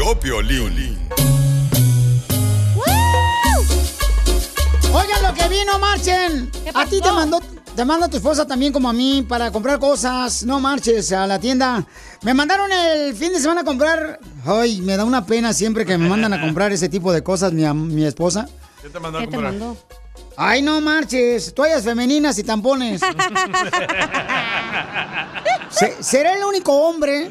tío Piolín. Oigan lo que vino, marchen. A ti te mandó, te manda tu esposa también como a mí para comprar cosas. No marches a la tienda. Me mandaron el fin de semana a comprar. Ay, me da una pena siempre que me mandan a comprar ese tipo de cosas mi, mi esposa. ¿Qué te mandó a comprar? Ay, no marches. Toallas femeninas y tampones. Se- ¿Será el único hombre?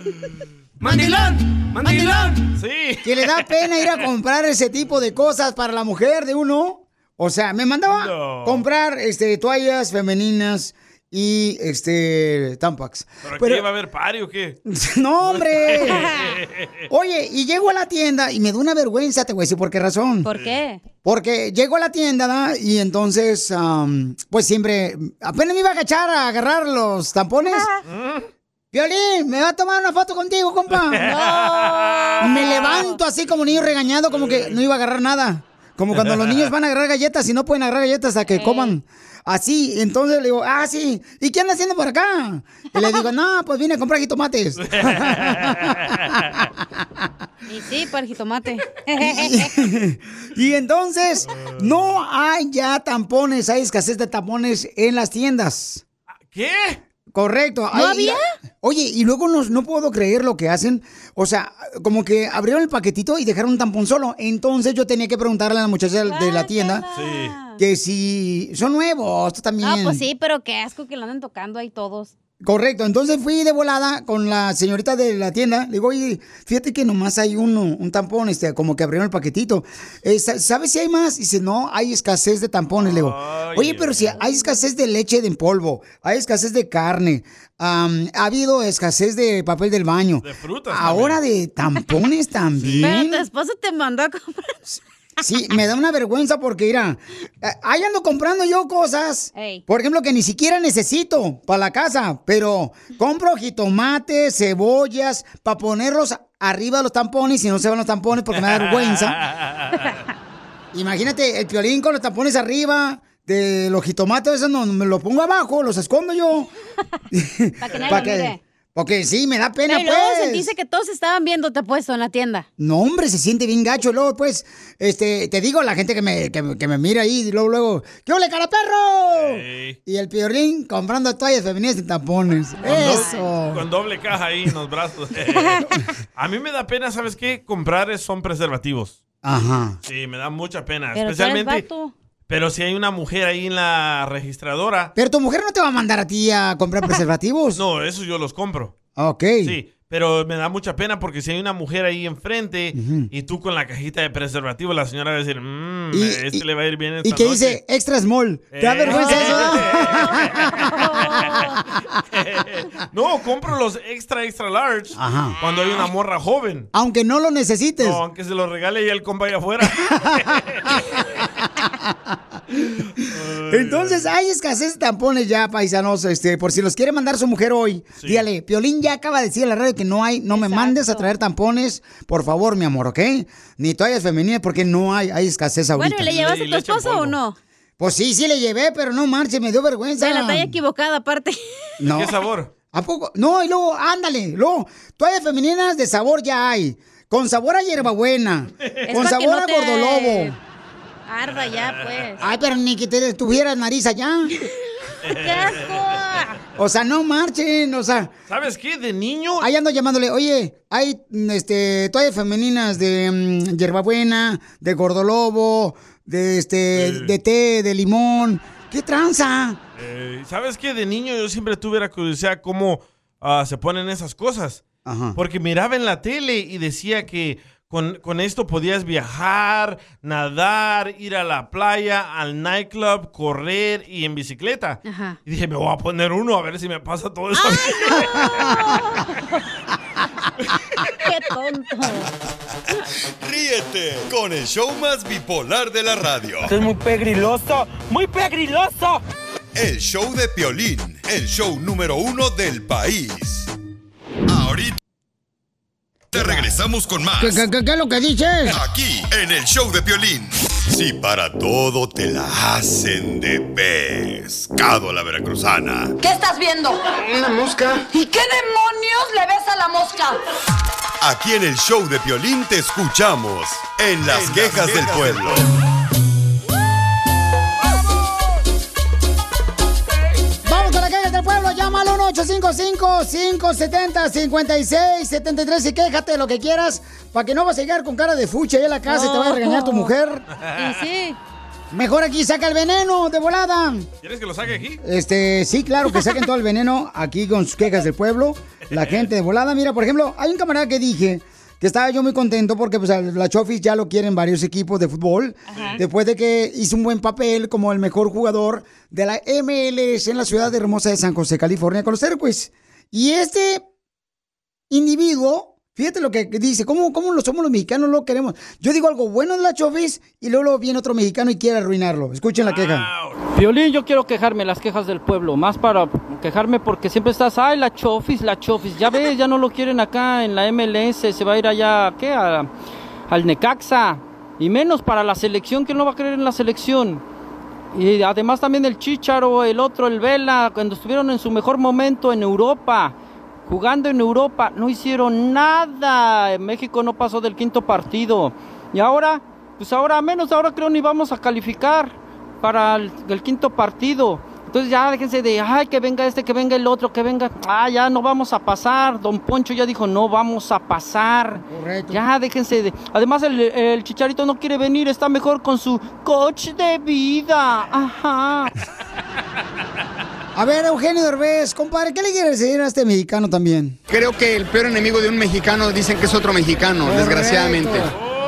¡Mandilón! ¡Mandilón! Sí. Que le da pena ir a comprar ese tipo de cosas para la mujer de uno. O sea, me mandaba No. comprar este, toallas femeninas y este tampax. ¿Pero aquí Pero- iba a haber party o qué? no, hombre. Oye, y llego a la tienda y me da una vergüenza, te voy a decir por qué razón. ¿Por qué? Porque llego a la tienda, ¿da? Y entonces, pues siempre, apenas me iba a agachar a agarrar los tampones. Violín, ¿me va a tomar una foto contigo, compa? No. Me levanto así como niño regañado, como que no iba a agarrar nada. Como cuando los niños van a agarrar galletas y no pueden agarrar galletas hasta que coman. Así, entonces le digo, ah, sí, ¿y qué anda haciendo por acá? Y le digo, no, pues vine a comprar jitomates. Y sí, para el jitomate. y entonces, no hay ya tampones, hay escasez de tampones en las tiendas. ¿Qué? Correcto. ¿No Ay, había? oye, y luego no, no puedo creer lo que hacen. O sea, como que abrieron el paquetito y dejaron un tampón solo. Entonces yo tenía que preguntarle a la muchacha de la tienda Sí. que si son nuevos, también. No, pues sí, pero qué asco que lo andan tocando ahí todos. Correcto, entonces fui de volada con la señorita de la tienda. Le digo, oye, fíjate que nomás hay uno, un tampón, este, como que abrieron el paquetito. Eh, sa- ¿Sabes si hay más? Y dice, no, hay escasez de tampones. Le digo, oye, pero si hay escasez de leche en polvo, hay escasez de carne, am, ha habido escasez de papel del baño. De frutas Ahora de tampones Pero también. tu esposo te mandó a comprar. Sí, me da una vergüenza porque, mira, ahí ando comprando yo cosas, Ey. por ejemplo, que ni siquiera necesito para la casa, pero compro jitomates, cebollas, para ponerlos arriba de los tampones y no se van los tampones porque me da vergüenza. Imagínate, el piolín con los tampones arriba de los jitomates, esos no, me los pongo abajo, los escondo yo. Para que nadie Pa'. Porque sí, me da pena, luego pues. sentiste que todos estaban viendo te puesto en la tienda. No, hombre, se siente bien gacho. Luego, pues, este, te digo, la gente que me, que, me- que me mira ahí, y luego, luego, ¿qué ole, cara perro? Y el piolín comprando toallas femeninas y tampones. Eso. Con doble caja ahí en los brazos. a mí me da pena, ¿sabes qué? Comprar son preservativos. Ajá. Sí, me da mucha pena. Pero tú eres especialmente. vato. Pero si hay una mujer ahí en la registradora. Pero tu mujer no te va a mandar a ti a comprar preservativos. No, eso yo los compro. Ok. Sí, pero me da mucha pena porque si hay una mujer ahí enfrente y tú con la cajita de preservativo, la señora va a decir, mmm, Y- este y- le va a ir bien esta Y que noche". dice extra small. ¿Te da Eh. vergüenza no, compro los extra, extra large Ajá. cuando hay una morra joven. Aunque no lo necesites. No, aunque se lo regale y el compa allá afuera. Entonces hay escasez de tampones ya, paisanos, este, por si los quiere mandar su mujer hoy. Dígale, Piolín ya acaba de decir en la radio que no hay, no me mandes a traer tampones, por favor, mi amor, ¿ok? Ni toallas femeninas porque no hay, hay escasez ahorita. Bueno, ¿y le llevaste a tu esposo o no? Pues sí, sí le llevé, pero no marche, me dio vergüenza. De la talla equivocada, aparte. No. ¿Qué sabor? ¿A poco? No, y luego, ándale, luego, toallas femeninas de sabor ya hay. Con sabor a hierbabuena. Es con sabor no a te gordolobo. Arda ya, pues. Ay, pero ni que te tuvieras nariz allá. ¡Qué asco! O sea, no marchen, o sea. ¿Sabes qué? De niño. Ahí ando llamándole, oye, hay este, toallas femeninas de mm, hierbabuena, de gordolobo, de este, de té, de limón. ¿Qué tranza? Eh, ¿Sabes qué? De niño yo siempre tuve la curiosidad cómo ah, se ponen esas cosas. Ajá. Porque miraba en la tele y decía que con, con esto podías viajar, nadar, ir a la playa, al nightclub, correr y en bicicleta. Ajá. Y dije, me voy a poner uno a ver si me pasa todo eso. ¡Qué tonto! Ríete con el show más bipolar de la radio. Esto es muy pegriloso, muy pegriloso. El show de Piolín, el show número uno del país. Te regresamos con más. ¿Qué, qué- qué- qué es lo que dices? Aquí, en el show de Piolín. Si para todo te la hacen de pescado a la veracruzana. ¿Qué estás viendo? Una mosca. ¿Y qué demonios le ves a la mosca? Aquí en el show de Piolín te escuchamos en las quejas del pueblo. 1-855-570-5673 y quéjate de lo que quieras para que no vas a llegar con cara de fucha ahí a la casa y te va a regañar tu mujer. Sí. Mejor aquí saca el veneno de volada. ¿Quieres que lo saque aquí? Este, sí, claro, que saquen todo el veneno aquí con sus quejas del pueblo. La gente de volada. Mira, por ejemplo, hay un camarada que dije que estaba yo muy contento porque pues, a la Chofis ya lo quieren varios equipos de fútbol. Después de que hizo un buen papel como el mejor jugador de la MLS en la ciudad hermosa de San José, California, con los Airways. Y este individuo, fíjate lo que dice, ¿cómo, cómo lo somos los mexicanos, lo queremos? Yo digo algo bueno de la Chofis y luego viene otro mexicano y quiere arruinarlo. Escuchen la queja. Violín, yo quiero quejarme, las quejas del pueblo, más para quejarme porque siempre estás, ay, la chofis, la chofis, ya ves, ya no lo quieren acá en la MLS, se va a ir allá, ¿qué? Al Necaxa, y menos para la selección, que no va a creer en la selección. Y además también el Chicharo, el otro, el Vela, cuando estuvieron en su mejor momento en Europa, jugando en Europa, no hicieron nada, México no pasó del quinto partido. Y ahora, pues ahora menos, ahora creo ni vamos a calificar para el, el quinto partido. Entonces ya déjense de, ay, que venga este, que venga el otro, que venga, ah, ya no vamos a pasar. Don Poncho ya dijo, no vamos a pasar. Correcto. Ya déjense de. Además, el, el chicharito no quiere venir, está mejor con su coach de vida. Ajá. A ver, Eugenio Derbez, compadre, ¿qué le quieres decir a este mexicano también? Creo que el peor enemigo de un mexicano dicen que es otro mexicano, desgraciadamente.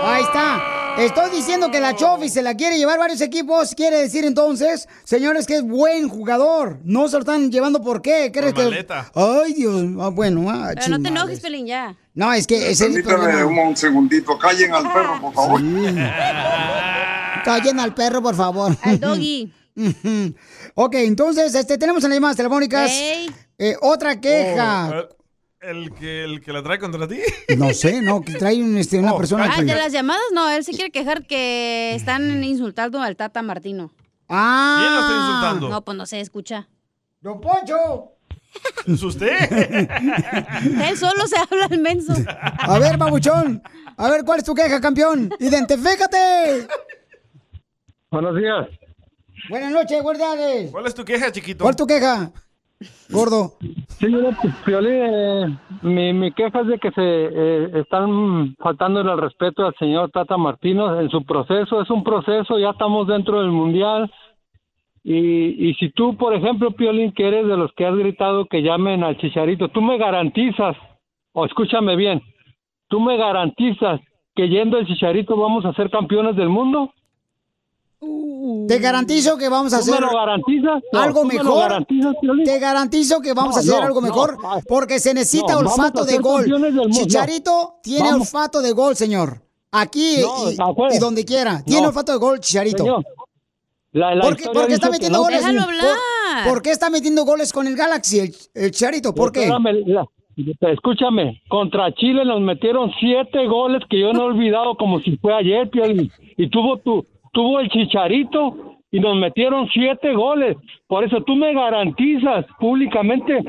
Ahí está. Estoy diciendo que la Chofi se la quiere llevar varios equipos. Quiere decir entonces, señores, que es buen jugador. No se lo están llevando por qué. ¿Crees Por que.? Ay, Dios. Ah, bueno, ah, Pero no te enojes, Pelín, ya. No, es que es el problema. un, un segundito, callen al perro, por favor. Callen al perro, por favor. Al doggy. Ok, entonces, este, tenemos en las llamadas telefónicas eh, otra queja. Oh, el, que, el que la trae contra ti. No sé, ¿no? Que trae un, este, una Oh, persona. Ah, que- de las llamadas, no, él se quiere quejar que están insultando al Tata Martino. Ah. ¿Quién lo está insultando? No, pues no se escucha. ¡Don Poncho! ¿Es usted? Él solo se habla al menso. A ver, babuchón. A ver, ¿cuál es tu queja, campeón? ¡Identifícate! Buenos días. Buenas noches, guardianes. ¿Cuál es tu queja, chiquito? ¿Cuál es tu queja? Gordo. Señora Piolín, eh, mi, mi queja es de que se eh, están faltando el respeto al señor Tata Martino en su proceso. Es un proceso, ya estamos dentro del Mundial. Y, y si tú, por ejemplo, Piolín, que eres de los que has gritado que llamen al Chicharito, tú me garantizas, o escúchame bien, tú me garantizas que yendo el Chicharito vamos a ser campeones del mundo. Te garantizo que vamos a ¿Tú me hacer algo ¿tú me lo mejor. Te garantizo que vamos a hacer algo mejor porque se necesita no, olfato de gol. Chicharito tiene Vamos. olfato de gol, señor. Aquí No, y, donde quiera. Tiene No. olfato de gol, Chicharito. Señor, la, la ¿Por qué, por qué está metiendo no- goles? ¿Por-. ¿Por, qué está metiendo goles con el Galaxy, el, el Chicharito? ¿Por qué? Espérame, la- escúchame, contra Chile nos metieron siete goles que yo no he olvidado como si fue ayer. Y tuvo tu, tuvo el Chicharito y nos metieron siete goles. Por eso tú me garantizas públicamente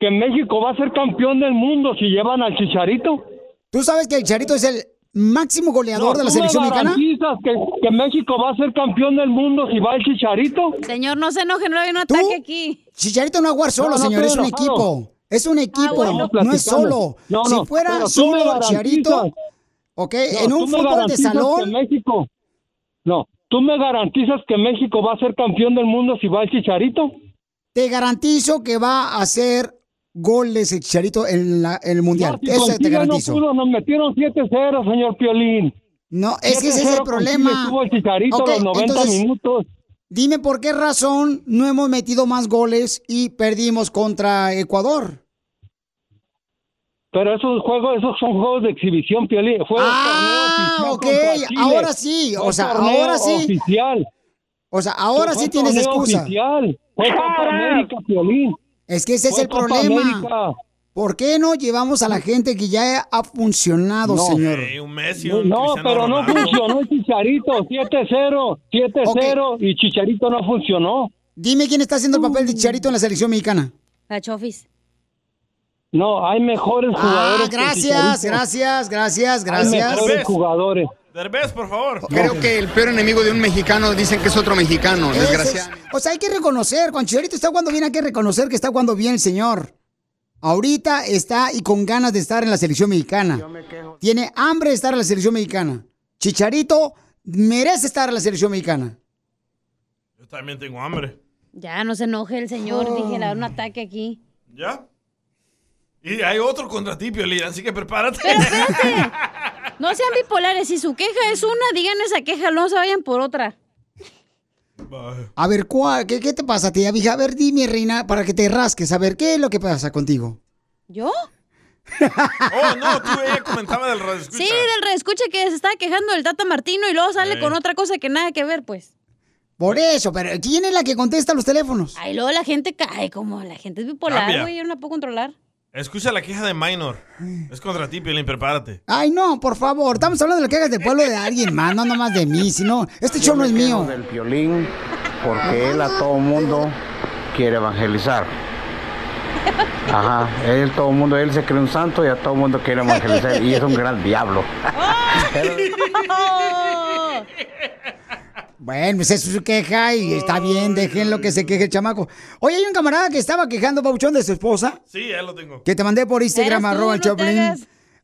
que México va a ser campeón del mundo si llevan al Chicharito. ¿Tú sabes que el Chicharito es el máximo goleador No, de la ¿tú me selección mexicana? garantizas que, que México va a ser campeón del mundo si va el Chicharito? Señor, no se enoje, no hay un ¿Tú? ataque aquí. Chicharito no va a jugar solo, No, no señor, es un enojado. equipo. Es un equipo, bueno. no es solo. No, no, si fuera solo. Chicharito, ok, No, en un fútbol de salón, que México, no, tú me garantizas que México va a ser campeón del mundo si va el Chicharito. te garantizo que va a hacer goles el Chicharito en, la- en el Mundial. No, si Eso te garantizo. No pudo, nos metieron 7-0, señor Piolín. No, es que ese es 7-0 el problema. Chile, Tuvo el Chicharito Ok, los 90 entonces, minutos. Dime por qué razón no hemos metido más goles y perdimos contra Ecuador. Pero esos juegos, esos son juegos de exhibición, Piolín. Fue Ah, torneo oficial ok, ahora sí, o sea, torneo ahora sí. Oficial. O sea, ahora sí tienes excusa. Oficial. Fue Copa América, Piolín. Es que ese es el Copa problema. América. ¿Por qué no llevamos a la gente que ya ha funcionado, No. señor? Eh, un Messi, No, un no, Cristiano pero no funcionó el Chicharito. 7-0, 7-0 y Chicharito no funcionó. Dime quién está haciendo el papel de Chicharito en la selección mexicana. La Chofis. No, hay mejores Ah, jugadores. que gracias, gracias, gracias, Hay gracias. mejores jugadores. Derbez, por favor. Creo que el peor enemigo de un mexicano dicen que es otro mexicano, es- desgraciadamente. O sea, hay que reconocer, cuando Chicharito está jugando bien, hay que reconocer que está jugando bien el señor. Ahorita está y con ganas de estar en la selección mexicana. Tiene hambre de estar en la selección mexicana. Chicharito merece estar en la selección mexicana. Yo también tengo hambre. Ya, no se enoje el señor. Oh. Dije, le da un ataque aquí. ¿Ya? Y hay otro contra ti, Piolín, así que prepárate. Pero espérate. No sean bipolares. Si su queja es una, digan esa queja. No se vayan por otra. A ver, ¿cuál- qué, qué te pasa, tía vieja? A ver, dime, reina, para que te rasques. A ver, ¿qué es lo que pasa contigo? ¿Yo? Oh, no, tú ella comentaba del radio Sí, del reescuche que se estaba quejando del Tata Martino y luego sale Eh. con otra cosa que nada que ver, pues. Por eso, pero ¿quién es la que contesta los teléfonos? Ay, luego la gente cae como la gente es bipolar, güey. Yo no la puedo controlar. Escucha la queja de Minor. Es contra ti, Piolín, prepárate. Ay, no, por favor, estamos hablando de las quejas del pueblo de alguien más, no nomás de mí, sino este show no es mío. del violín porque él a todo mundo quiere evangelizar. Ajá, él todo mundo, él se cree un santo y a todo mundo quiere evangelizar y es un gran diablo. Bueno, pues eso es su queja y está bien, déjenlo que se queje el chamaco. Oye, hay un camarada que estaba quejando, Pauchón, de su esposa, Sí, ya lo tengo. que te mandé por Instagram, tú, arroba el no.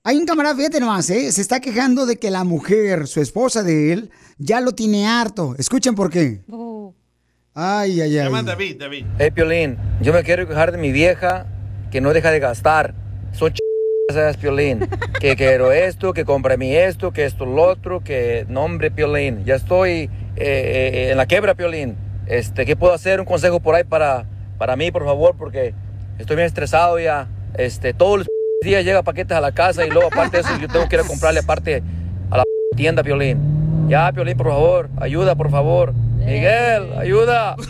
Hay un camarada, fíjate nomás, ¿eh? se está quejando de que la mujer, su esposa de él, ya lo tiene harto. Escuchen por qué. Oh. Ay, ay, Se ay. llama David, David. Hey, Piolín, yo me quiero quejar de mi vieja que no deja de gastar. Son ch... esas, Piolín. Que quiero esto, que compra mí esto, que esto lo otro, que nombre, Piolín. Ya estoy eh, eh, en la quebra, Piolín. Este, ¿Qué puedo hacer? Un consejo por ahí para, para mí, por favor, porque estoy bien estresado ya. Este, todos los días llega paquetes a la casa y luego aparte de eso yo tengo que ir a comprarle aparte a la tienda, Piolín. Ya, Piolín, por favor, ayuda, por favor. Miguel, ayuda.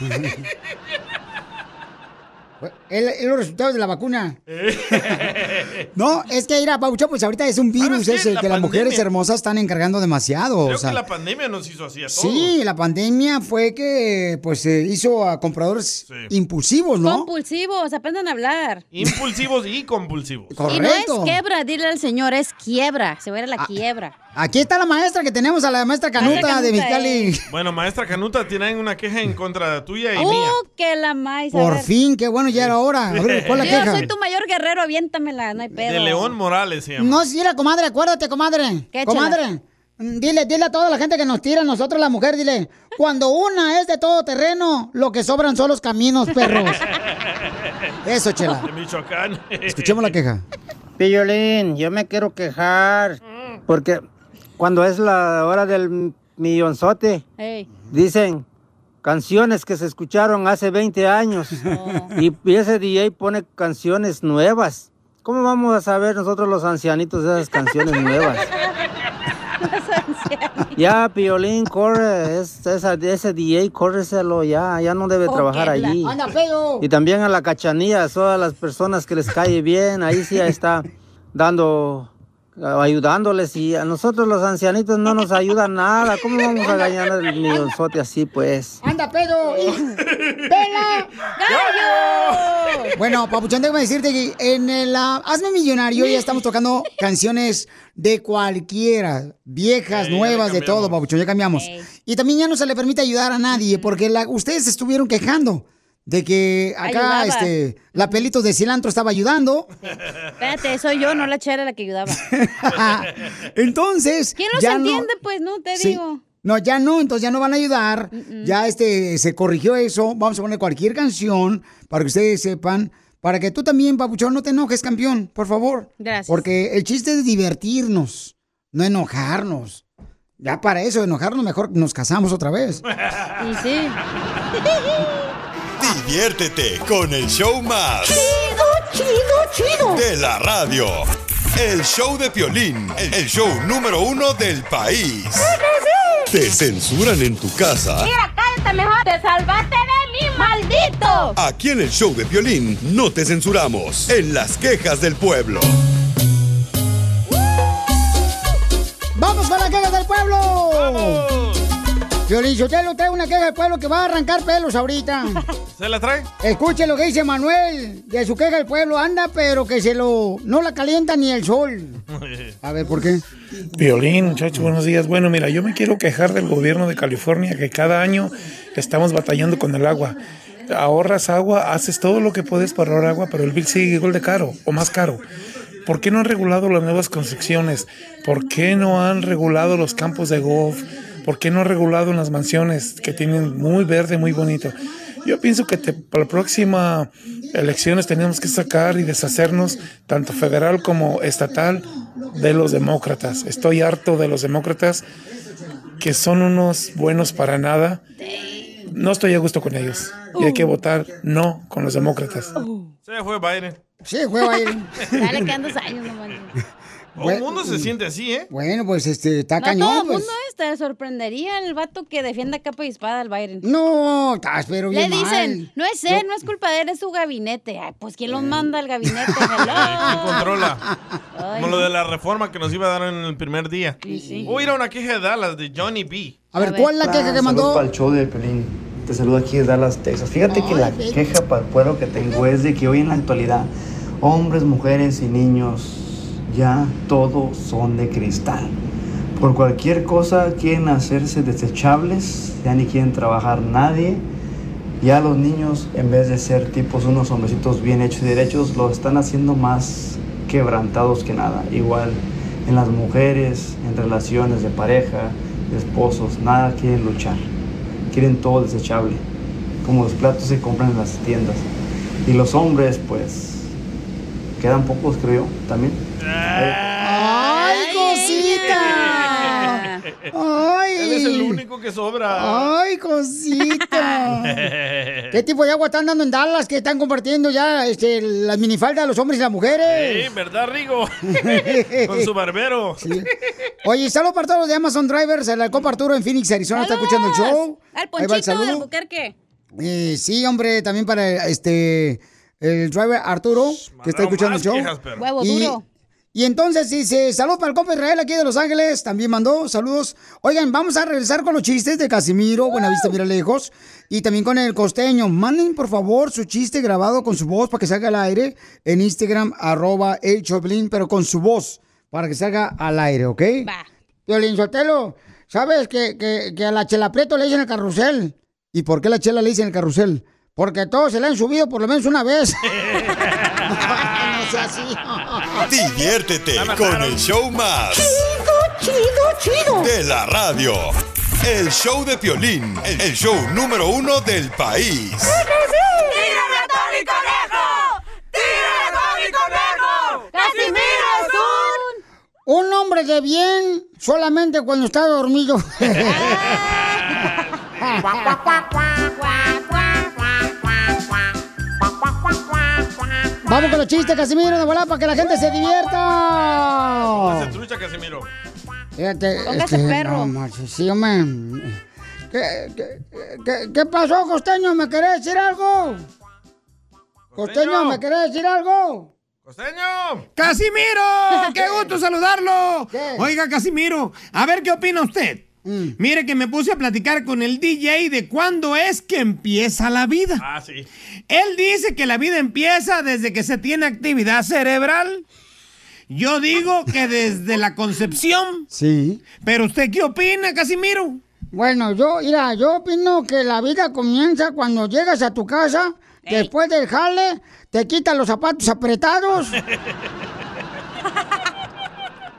Es es los resultados de la vacuna. no, es que ir a Pauchón, pues ahorita es un virus ese, La que las mujeres hermosas están encargando demasiado. Creo o sea. que la pandemia nos hizo así a todos. Sí, la pandemia fue que pues se hizo a compradores impulsivos, ¿no? Compulsivos, aprendan a hablar. Impulsivos y compulsivos. Y no es quebra, dile al señor, es quiebra. Se va a ir a la quiebra. Aquí está la maestra que tenemos, a la maestra Canuta Maestra de Mexicali. Bueno, maestra Canuta, tienen una queja en contra tuya y mía. ¡Oh, que la maíz! a Por fin, qué bueno, ya era hora. A ver, ¿cuál es la Yo queja? soy tu mayor guerrero, aviéntamela, no hay pedo. De León Morales se llama. No, sí, la comadre, acuérdate, comadre. ¿Qué, comadre, mm, dile, dile a toda la gente que nos tira a nosotros, la mujer, dile, cuando una es de todo terreno, lo que sobran son los caminos, perros. Eso, chela. De Michoacán. Escuchemos la queja. Piolín, yo me quiero quejar porque cuando es la hora del millonzote, Ey. dicen canciones que se escucharon hace 20 años y, y ese DJ pone canciones nuevas. ¿Cómo vamos a saber nosotros los ancianitos de esas canciones nuevas? Ya, Piolín, corre, es- esa- ese DJ, córreselo ya, ya no debe trabajar allí. Y también a la cachanilla, a todas las personas que les cae bien, ahí sí está dando, ayudándoles y a nosotros los ancianitos no nos ayuda nada. ¿Cómo vamos a ganar el millonzote así pues? ¡Anda, pedo! ¡Pela! ¡Gallo! Bueno, Papuchón, déjame decirte que en el ah, Hazme Millonario ya estamos tocando canciones de cualquiera, viejas, nuevas, de todo. Papuchón, ya cambiamos. Y también ya no se le permite ayudar a nadie, porque la- ustedes se estuvieron quejando de que acá, Ayudaba. este, la pelitos de cilantro estaba ayudando. Espérate, soy yo, no la chera la que ayudaba. Entonces. ¿Quién los ya no- entiende? Pues no, te Sí. digo. No, ya no, entonces ya no van a ayudar. Ya este se corrigió eso. Vamos a poner cualquier canción para que ustedes sepan. Para que tú también, papuchón, no te enojes, campeón, por favor. Gracias. Porque el chiste es divertirnos, no enojarnos. Ya para eso, enojarnos, mejor nos casamos otra vez. Y sí. Diviértete con el show más. Chido, chido, chido. De la radio. El show de Piolín, el show número uno del país. ¿Te censuran en tu casa? cállate mejor. Te salvaste de mí, maldito. Aquí en el show de Piolín no te censuramos. En las quejas del pueblo. ¡Vamos con la queja del pueblo! Violín Sotelo trae una queja del pueblo que va a arrancar pelos ahorita. ¿Se la trae? Escuche lo que dice Manuel de su queja del pueblo. Anda, pero que se lo... No la calienta ni el sol. A ver, ¿por qué? Violín, muchachos, buenos días. Bueno, mira, yo me quiero quejar del gobierno de California que cada año estamos batallando con el agua. Ahorras agua, haces todo lo que puedes para ahorrar agua, pero el bill sigue igual de caro o más caro. ¿Por qué no han regulado las nuevas construcciones? ¿Por qué no han regulado los campos de golf? ¿Por qué no regulado las mansiones que tienen muy verde, muy bonito? Yo pienso que te- para la próxima elecciones tenemos que sacar y deshacernos, tanto federal como estatal, de los demócratas. Estoy harto de los demócratas que son unos buenos para nada. No estoy a gusto con ellos. Y hay que votar no con los demócratas. Se fue Biden. Sí, fue Biden. Dale, dos años nomás. Todo el mundo se siente así, ¿eh? Bueno, pues este, está No, cañón. todo el pues. mundo es, te sorprendería el vato que defienda a capa y espada al Biden. No, estás pero Le bien dicen, mal. no es él, no es culpa de él, es su gabinete. Ay, pues ¿quién los manda al gabinete? ¿Quién controla? Ay. Como lo de la reforma que nos iba a dar en el primer día. sí. O ir a una queja de Dallas de Johnny B. A ver, ¿cuál es la queja que mandó? Saludos para el show de Pelín. Te saludo aquí de Dallas, Texas. Fíjate que la queja para el pueblo que tengo es de que hoy en la actualidad, hombres, mujeres y niños, ya todos son de cristal. Por cualquier cosa quieren hacerse desechables, ya ni quieren trabajar nadie. Ya los niños, en vez de ser tipos unos hombrecitos bien hechos y derechos, los están haciendo más quebrantados que nada. Igual en las mujeres, en relaciones de pareja, de esposos, nada quieren luchar. Quieren todo desechable, como los platos se compran en las tiendas. Y los hombres, pues, quedan pocos, creo también. ¡Ay, cosita! ¡Ay! Él es el único que sobra. ¡Ay, cosita! ¿Qué tipo de agua están dando en Dallas que están compartiendo ya este, las minifaldas de los hombres y las mujeres? Sí, ¿verdad, Rigo? Con su barbero. Oye, saludos para todos los de Amazon Drivers, el Alcopa Arturo en Phoenix, Arizona, está escuchando el show. Al Ponchito el saludo. del Buquerque. Eh, sí, hombre, también para este el driver Arturo, que está escuchando el show. quejas, perro. Huevo y, duro. Y entonces dice, saludos para el compa Israel aquí de Los Ángeles, también mandó saludos. Oigan, vamos a regresar con los chistes de Casimiro, Buenavista, mira lejos, y también con el costeño. Manden, por favor, su chiste grabado con su voz para que salga al aire en Instagram, arroba el Choplin, pero con su voz, para que salga al aire, ¿ok? Va. Violín Sotelo, ¿sabes que, que, que a la chela Prieto le dicen el carrusel? ¿Y por qué la chela le dicen el carrusel? Porque todos se le han subido por lo menos una vez. así. Diviértete con el show más. Chido, chido, chido. De la radio. El show de Piolín, el show número uno del país. ¡Tírame a Tony Conejo! ¡Tírame a Tony Conejo! ¡Casimiro es un... Un hombre de bien solamente cuando está dormido. Vamos con los chistes, Casimiro, de volada, para que la gente se divierta. Hace trucha, Casimiro. Fíjate, Póngase este, perro. no, macho, sí, hombre. ¿Qué, qué, qué- qué pasó, Costeño? ¿Me querés decir algo? Costeño, ¿me querés decir algo? ¡Costeño! ¡Casimiro! ¡Qué gusto saludarlo! Oiga, Casimiro, a ver qué opina usted. Mm. Mire que me puse a platicar con el DJ de cuándo es que empieza la vida. Ah, sí. Él dice que la vida empieza desde que se tiene actividad cerebral. Yo digo que desde la concepción. Sí. Pero usted qué opina, Casimiro? Bueno, yo, mira, yo opino que la vida comienza cuando llegas a tu casa, después del jale, te quitas los zapatos apretados.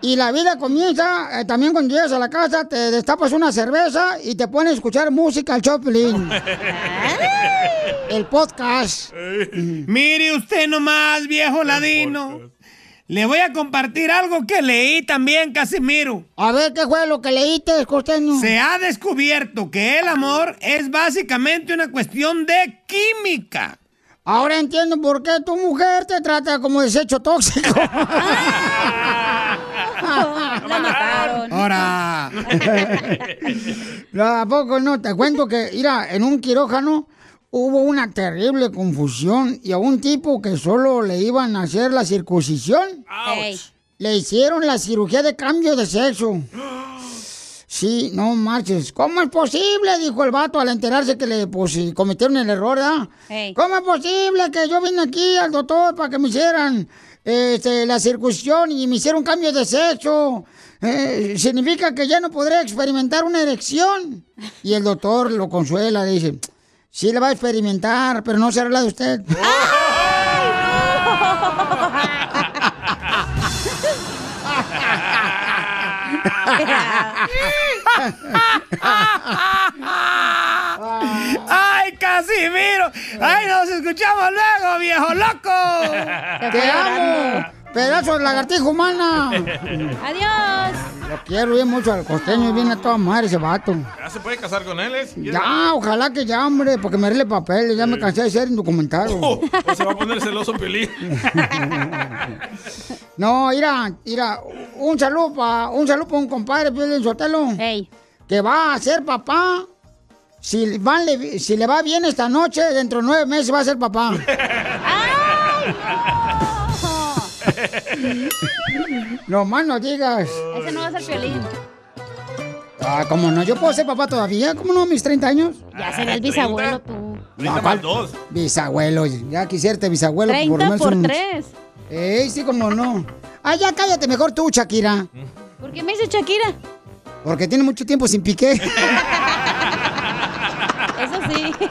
Y la vida comienza eh, también cuando llegas a la casa, te destapas una cerveza y te pones a escuchar música al Choplin. El podcast. Mire usted nomás, viejo ladino. Le voy a compartir algo que leí también, Casimiro. A ver, ¿qué fue lo que leíste, costeño? Se ha descubierto que el amor es básicamente una cuestión de química. Ahora entiendo por qué tu mujer te trata como desecho tóxico. La mataron. Ahora. No, ¿A poco no? Te cuento que, mira, en un quirófano hubo una terrible confusión y a un tipo que solo le iban a hacer la circuncisión, le hicieron la cirugía de cambio de sexo. Sí, no marches. ¿Cómo es posible? Dijo el vato al enterarse que le pues, cometieron el error, ¿verdad? ¿Cómo es posible que yo vine aquí al doctor para que me hicieran este, la circuncisión y me hicieron cambio de sexo? Eh, significa que ya no podré experimentar una erección. Y el doctor lo consuela, le dice, sí le va a experimentar, pero no será la de usted. ¡Ay, Casimiro! ¡Ay, nos escuchamos luego, viejo loco! ¡Te amo! ¡Pedazo de lagartija humana! ¡Adiós! Lo quiero bien mucho al costeño, viene a toda madre ese vato. ¿Ya se puede casar con él? ¿es? Ya, ojalá que ya, hombre, porque me arregle papeles, ya me cansé de ser indocumentado. O se va a poner celoso Piolín. No, mira, mira, un saludo para un saludo pa un compadre, Piolín Sotelo. Que va a ser papá. Si, van le, si le va bien esta noche, dentro de nueve meses va a ser papá. no más no digas. Ese no va a ser Piolín. Ah, ¿cómo no? ¿Yo puedo ser papá todavía? ¿Cómo no? ¿Mis 30 años? Ya será el bisabuelo tú. No, ¿cuál? Bisabuelo, ya quisierte bisabuelo. 30 lo menos por un- 3. Ey, sí, como no. Ah, ya cállate mejor tú, Shakira. ¿Por qué me dice Shakira? Porque tiene mucho tiempo sin piqué.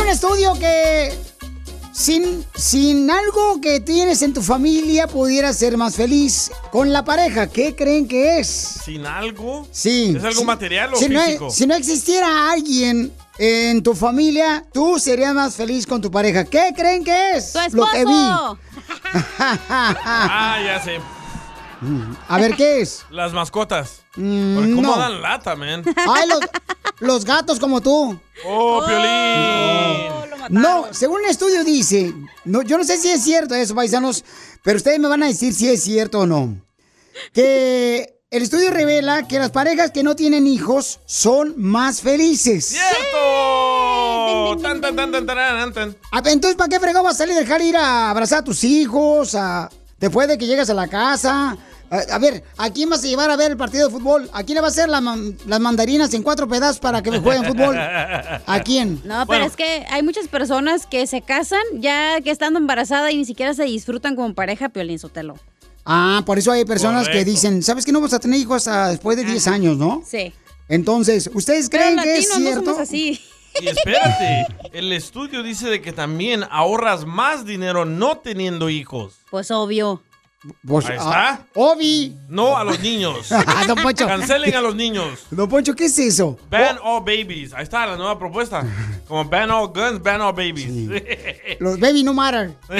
Un estudio que sin, sin algo que tienes en tu familia pudieras ser más feliz con la pareja. ¿Qué creen que es? ¿Sin algo? Sí. ¿Es algo Sí. material o si no, físico? si no existiera alguien en tu familia, tú serías más feliz con tu pareja. ¿Qué creen que es? ¡Tu Lo que vi. esposo! Ah, ya sé. A ver, ¿qué es? Las mascotas. Mm, ¿Cómo no. dan lata, man? Ay, los, los gatos como tú. ¡Oh, Piolín! No, según un estudio dice, no, yo no sé si es cierto eso, paisanos, pero ustedes me van a decir si es cierto o no. Que el estudio revela que las parejas que no tienen hijos son más felices. ¡Cierto! Tan, tan, tan, tan, tan, tan. Ah, Entonces, ¿para qué fregado vas a salir a dejar ir a abrazar a tus hijos? A, después de que llegas a la casa. A, a ver, ¿a quién vas a llevar a ver el partido de fútbol? ¿A quién le vas a hacer la las mandarinas en cuatro pedazos para que jueguen fútbol? ¿A quién? No, pero es que hay muchas personas que se casan ya que estando embarazada y ni siquiera se disfrutan como pareja, Piolín Sotelo. Ah, por eso hay personas que dicen, ¿sabes que no vas a tener hijos hasta después de 10 años, no? Sí. Entonces, ¿ustedes Pero creen que es latinos no cierto? somos así. Y espérate, el estudio dice de que también ahorras más dinero no teniendo hijos. Pues obvio. Pues, Ahí ah, está. Obi. No a los niños. Ah, don Poncho. Cancelen a los niños. Don Poncho, ¿qué es eso? Ban all babies. Ahí está la nueva propuesta. Como ban all guns, ban all babies. Los baby no matter.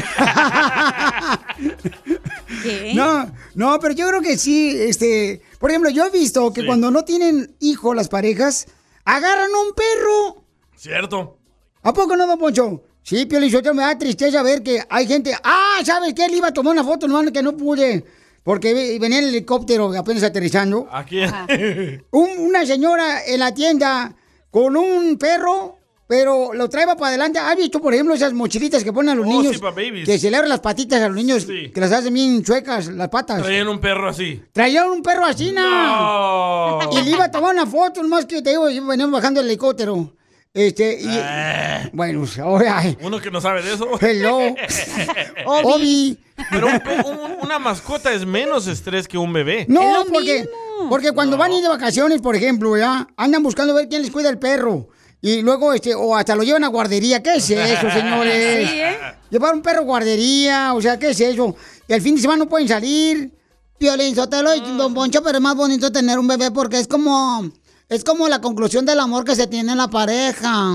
No, no, pero yo creo que sí, este, por ejemplo, yo he visto que cuando no tienen hijo las parejas, agarran un perro. ¿Cierto? ¿A poco no, don Poncho? Sí, Pio Lizotelo, me da tristeza ver que hay gente. Ah, ¿sabes qué? Le iba a tomar una foto, nomás que no pude. Porque ve- venía el helicóptero apenas aterrizando. Aquí. Un- una señora en la tienda con un perro, pero lo trae para adelante. ¿Has visto, por ejemplo, esas mochilitas que ponen a los Oh, niños? sí, pa' babies. Que se le abren las patitas a los niños, Sí. que las hacen bien chuecas, las patas. Traían un perro así. Traían un perro así, ¿no? No. Y le iba a tomar una foto, nomás que te digo, veníamos bajando el helicóptero. Este, y, Ah. bueno, ahora, Uno que no sabe de eso. Hello. Obi. Pero un pe- un- una mascota es menos estrés que un bebé. No, porque, porque cuando van a ir de vacaciones, por ejemplo, ya andan buscando ver quién les cuida el perro. Y luego, este, o hasta lo llevan a guardería. ¿Qué es eso, señores? Sí, ¿eh? Llevar un perro a guardería, o sea, ¿qué es eso? Y al fin de semana no pueden salir. Violín Sotelo y Don Poncho, pero es más bonito tener un bebé porque es como... Es como la conclusión del amor que se tiene en la pareja.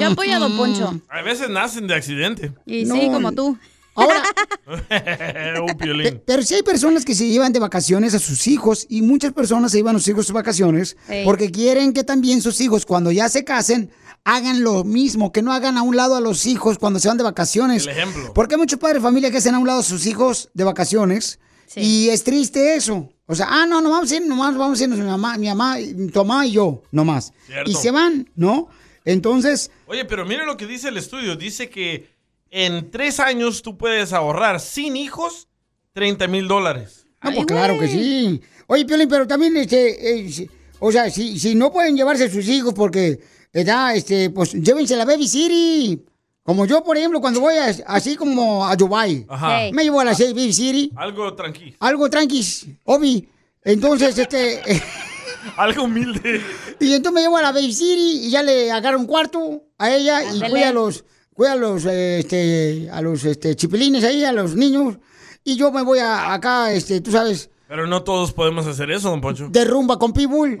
Yo apoyo a Don Poncho. A veces nacen de accidente. Y sí, como tú. Ahora, Un piolín. pero sí hay personas que se llevan de vacaciones a sus hijos y muchas personas se llevan a sus hijos de vacaciones Ey. porque quieren que también sus hijos cuando ya se casen hagan lo mismo, que no hagan a un lado a los hijos cuando se van de vacaciones. El ejemplo. Porque hay muchos padres de familia que hacen a un lado a sus hijos de vacaciones y es triste eso. O sea, ah, no, no vamos a ir, nomás vamos a irnos mi mamá, mi mamá, tu mamá y yo, nomás. Cierto. Y se van, ¿no? Entonces, Oye, pero mire lo que dice el estudio. Dice que en tres años tú puedes ahorrar sin hijos 30 mil dólares. No, pues claro que sí. Oye, Piolín, pero también, este, eh, si- o sea, si, si no pueden llevarse a sus hijos porque, ¿verdad? Este, pues llévense a la Baby City. Como yo, por ejemplo, cuando voy a- así como a Dubai, Ajá. me llevo a la Baby City, Algo tranquilo. algo tranquis, Obi. Entonces, este, Algo humilde. y entonces me llevo a la Baby City y ya le agarro un cuarto a ella y cuida a los, cuida a los, este, a los, este, chipilines ahí, a los niños. Y yo me voy a, acá, este, tú sabes, Pero no todos podemos hacer eso, don Poncho. de rumba con Pitbull.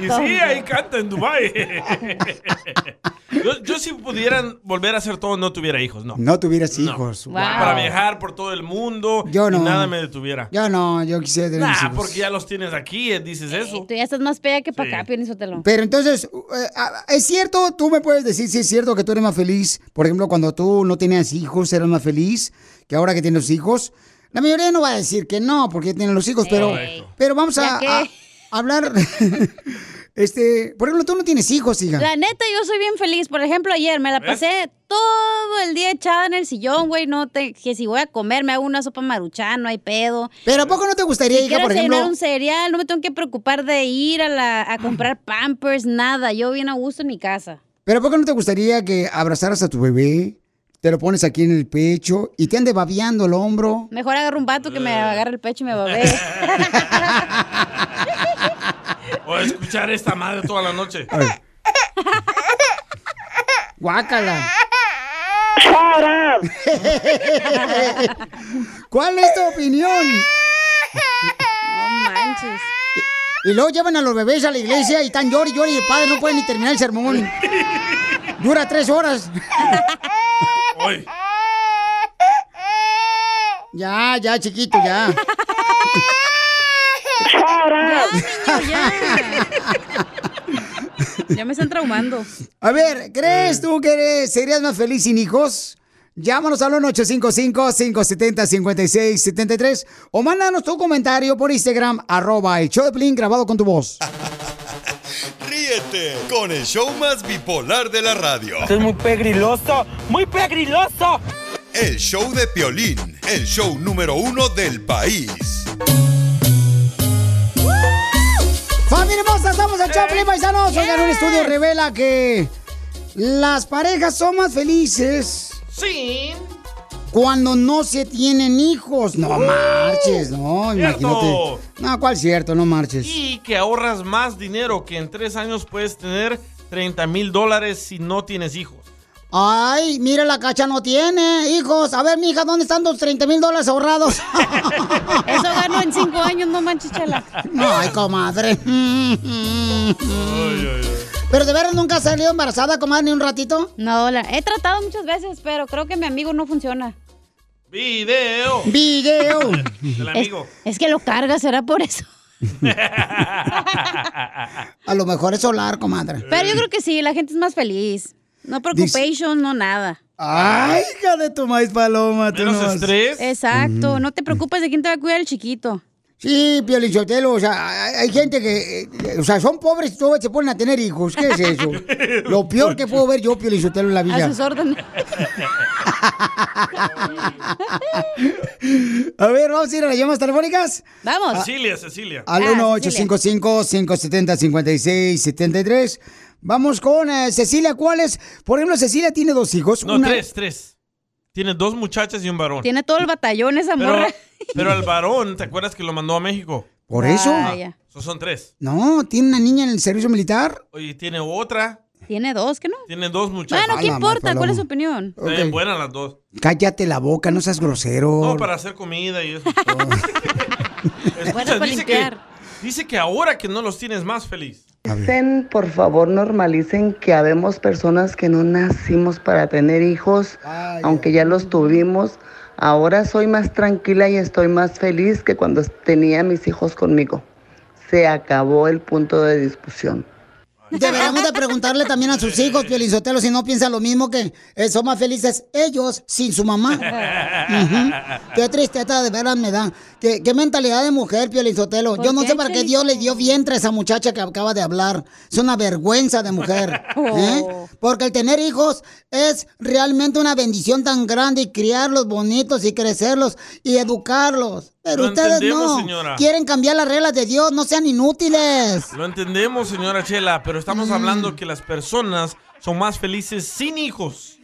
y sí, ahí canta en Dubai. yo, yo si pudieran volver a hacer todo, no tuviera hijos, no. No tuvieras hijos. Wow. Para viajar por todo el mundo Yo no. y nada me detuviera. Yo no, yo quisiera tener mis Nah, hijos. porque ya los tienes aquí, eh, dices eso. Tú ya estás más pega que para Sí. acá, Piolín Sotelo. Pero entonces, eh, ¿es cierto? Tú me puedes decir si es cierto que tú eres más feliz. Por ejemplo, cuando tú no tenías hijos, eras más feliz que ahora que tienes hijos. La mayoría no va a decir que no, porque tienen los hijos, pero, pero vamos ¿Ya a, hablar. este, por ejemplo, tú no tienes hijos, hija. La neta, yo soy bien feliz. Por ejemplo, ayer me la ¿Ves? pasé todo el día echada en el sillón, güey. No te, que si voy a comer, me hago una sopa maruchan, no hay pedo. Pero ¿a poco no te gustaría, si hija, por ejemplo? un cereal, no me tengo que preocupar de ir a, la, a comprar pampers, nada. Yo bien a gusto en mi casa. Pero ¿a poco no te gustaría que abrazaras a tu bebé, te lo pones aquí en el pecho y te ande babeando el hombro? Mejor agarro un vato que me agarre el pecho y me babee. O escuchar esta madre toda la noche. Guácala. ¿Cuál es tu opinión? No manches. Y luego llevan a los bebés a la iglesia y están llori, llori, y el padre no puede ni terminar el sermón. Dura tres horas. Hoy. Ya, ya, chiquito, ya. Ya, niño, ya. Ya me están traumando. A ver, ¿crees tú que eres- serías más feliz sin hijos? Llámanos al 1-855-570-5673 o mándanos tu comentario por Instagram, arroba el show de Piolín grabado con tu voz. Ríete con el show más bipolar de la radio. Esto es muy pegriloso, muy pegriloso. El show de Piolín, el show número uno del país. Familia hermosa, estamos en Choplin, paisanos. Oigan, un estudio revela que las parejas son más felices Sí. Cuando no se tienen hijos. No marches, no, Cierto. imagínate. No, ¿cuál cierto? No marches. Y que ahorras más dinero que en tres años puedes tener 30 mil dólares si no tienes hijos. Ay, mira, la cacha no tiene hijos. A ver, mija, ¿dónde están los 30 mil dólares ahorrados? Eso gano en cinco años, no manches, chela. Ay, comadre. ¿Pero de veras nunca has salido embarazada, comadre, ni un ratito? No, la- he tratado muchas veces, pero creo que mi amigo no funciona. Video. Video. Del amigo. Es que lo carga, será por eso. A lo mejor es solar, comadre. Pero yo creo que sí, la gente es más feliz. No preocupations, no nada. Ay, hija de tu maíz paloma. tú Menos no- estrés. Exacto, no te preocupes de quién te va a cuidar el chiquito. Sí, Piolichotelo, o sea, hay, gente que, eh, o sea, son pobres y todavía se ponen a tener hijos. ¿Qué es eso? Lo peor que puedo ver yo, Piolichotelo, en la A vida. sus órdenes. A ver, vamos a ir a las llamadas telefónicas. Vamos. Cecilia, Cecilia. Al Ah, 1-855-570-5673. Vamos con eh, Cecilia. ¿Cuál es? Por ejemplo, Cecilia tiene dos hijos. No, una- tres, tres. Tiene dos muchachas y un varón. Tiene todo el batallón esa Pero, morra. pero al varón, ¿te acuerdas que lo mandó a México? ¿Por eso? Esos son tres. No, tiene una niña en el servicio militar. Oye, tiene otra. Tiene dos, ¿qué no? Tiene dos muchachas. Bueno, ¿qué la importa? ¿Cuál es su opinión? Están bien buenas las dos. Cállate la boca, no seas grosero. No, para hacer comida y eso. Bueno, Escucha, para dice que, limpiar. dice que ahora que no los tienes más feliz. Normalicen, por favor, normalicen que habemos personas que no nacimos para tener hijos, aunque ya los tuvimos. Ahora soy más tranquila y estoy más feliz que cuando tenía mis hijos conmigo. Se acabó el punto de discusión. Deberíamos de preguntarle también a sus hijos, Piolizotelo, si no piensan lo mismo que eh, son más felices ellos sin su mamá. Ujú. Qué tristeza de veras me da. ¿Qué, qué mentalidad de mujer, Piolizotelo. ¿Por Yo no sé para qué Dios le dio vientre a esa muchacha que acaba de hablar. Es una vergüenza de mujer. ¿eh? Porque el tener hijos es realmente una bendición tan grande y criarlos bonitos y crecerlos y educarlos. Pero Lo ustedes entendemos, no. señora. Quieren cambiar las reglas de Dios, no sean inútiles. Lo entendemos, señora Chela, pero Mm. estamos hablando que las personas son más felices sin hijos.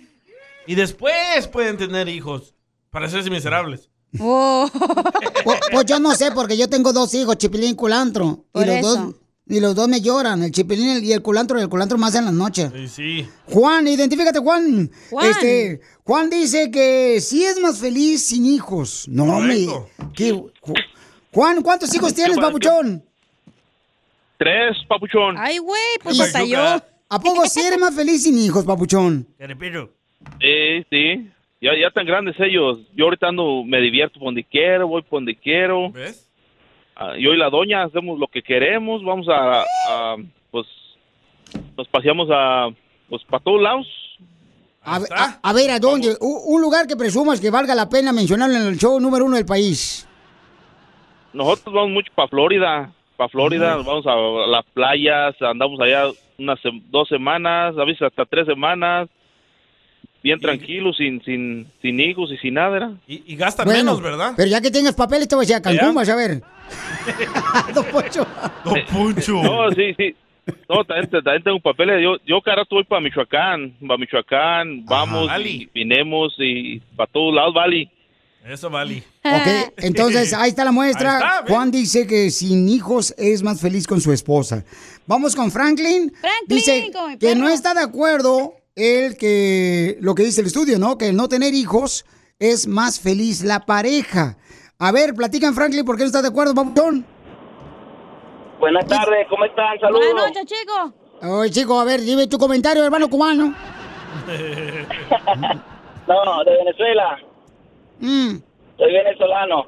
Y después pueden tener hijos para hacerse miserables. Pues, pues yo no sé, porque yo tengo dos hijos, Chipilín y Culantro. Y los, eso. dos, y los dos me lloran, el Chipilín y el Culantro, y el Culantro más en las noches. Sí, sí. Juan, identifícate, Juan. Juan. Este, Juan dice que sí es más feliz sin hijos. No, me. Juan, ¿cuántos hijos tienes, papuchón? Tres, papuchón. Ay, güey, pues hasta yo. ¿A poco sí eres más feliz sin hijos, papuchón? Sí, sí. Ya, ya tan grandes ellos. Yo ahorita ando, me divierto por donde quiero, voy por donde quiero. ¿Ves? Ah, yo y la doña hacemos lo que queremos. Vamos a, a, pues, nos paseamos a, pues, para todos lados. A, ver- a- a ver, ¿a dónde? Un lugar que presumas que valga la pena mencionarlo en el show número uno del país. Nosotros vamos mucho para Florida. Para Florida, nos vamos a las playas, andamos allá unas dos semanas, a veces hasta tres semanas. Bien tranquilos, sin, sin, sin hijos y sin nada. ¿era? Y, y gastan Bueno, menos, ¿verdad? Pero ya que tengas papeles, te voy a decir a Cancún, ¿Ya? vas a ver. Don Poncho. Don Poncho. No, sí, sí. No, también, también tengo papeles. Yo, yo cada rato voy para Michoacán. Para Michoacán, vamos y vinemos y para todos lados, Vali. Eso vale. Ok, entonces ahí está la muestra. Juan dice que sin hijos es más feliz con su esposa. Vamos con Franklin. dice como mi que no está de acuerdo él que lo que dice el estudio, ¿no? Que el no tener hijos es más feliz la pareja. A ver, platican Franklin, ¿por qué no estás de acuerdo, papuchón? Buenas tardes, ¿cómo están? Saludos. Buenas noches, chico. Oye, chico, a ver, dime tu comentario, hermano cubano. No, de Venezuela. Mm. Soy venezolano.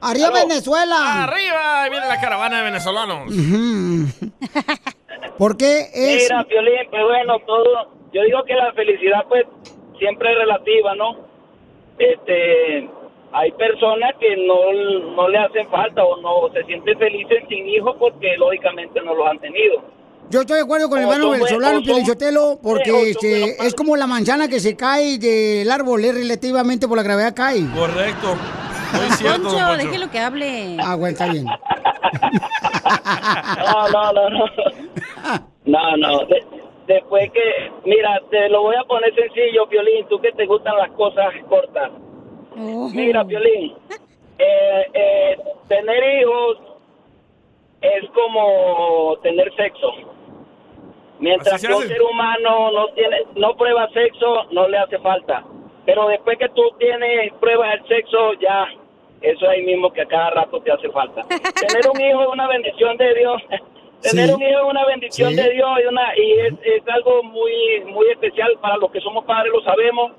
¡Arriba. Venezuela! ¡Arriba! Ahí viene la caravana de venezolanos. ¿Por qué es...? Mira, Piolín, pues bueno, todo. Yo digo que la felicidad, pues, siempre es relativa, ¿no? Este. Hay personas que no, no le hacen falta o no se sienten felices sin hijos porque lógicamente no los han tenido. Yo estoy de acuerdo con el hermano venezolano, Pielichotelo, porque este, es como la manzana que se cae del árbol, es relativamente por la gravedad cae. Correcto. Muy cierto, don Poncho, Poncho. déjelo que hable. Ah, bueno, está bien. No, no, no, no. No, no. De- después que, mira, te lo voy a poner sencillo, Piolín, tú que te gustan las cosas cortas. Mira, Piolín, eh, eh, tener hijos es como tener sexo. Mientras que un ser humano no tiene, no prueba sexo, no le hace falta. Pero después que tú tienes pruebas el sexo, ya eso es ahí mismo que a cada rato te hace falta. Tener un hijo es una bendición de Dios. Tener Sí. un hijo es una bendición Sí. de Dios y, una, y es, es algo muy muy especial para los que somos padres, lo sabemos.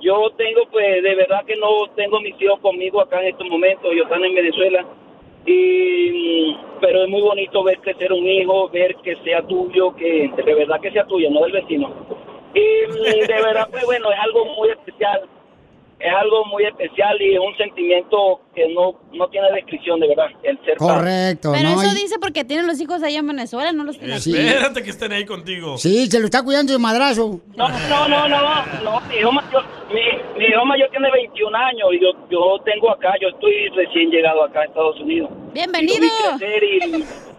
Yo tengo, pues, de verdad que no tengo mis hijos conmigo acá en estos momentos, ellos están en Venezuela. Y, mm, pero es muy bonito ver crecer un hijo, ver que sea tuyo, que de verdad que sea tuyo, no del vecino. Y mm, de verdad, pues bueno, es algo muy especial. Es algo muy especial y es un sentimiento que no, no tiene descripción, de verdad, el ser padre. Correcto, Pero ¿no? eso Y- dice porque tienen los hijos allá en Venezuela, no los tienen aquí. Espérate que estén ahí contigo. Sí, se lo está cuidando de madrazo. No, no, no, no, no, mi hijo mayor, mi, mi hijo mayor tiene 21 años y yo, yo tengo acá, yo estoy recién llegado acá a Estados Unidos. Bienvenido.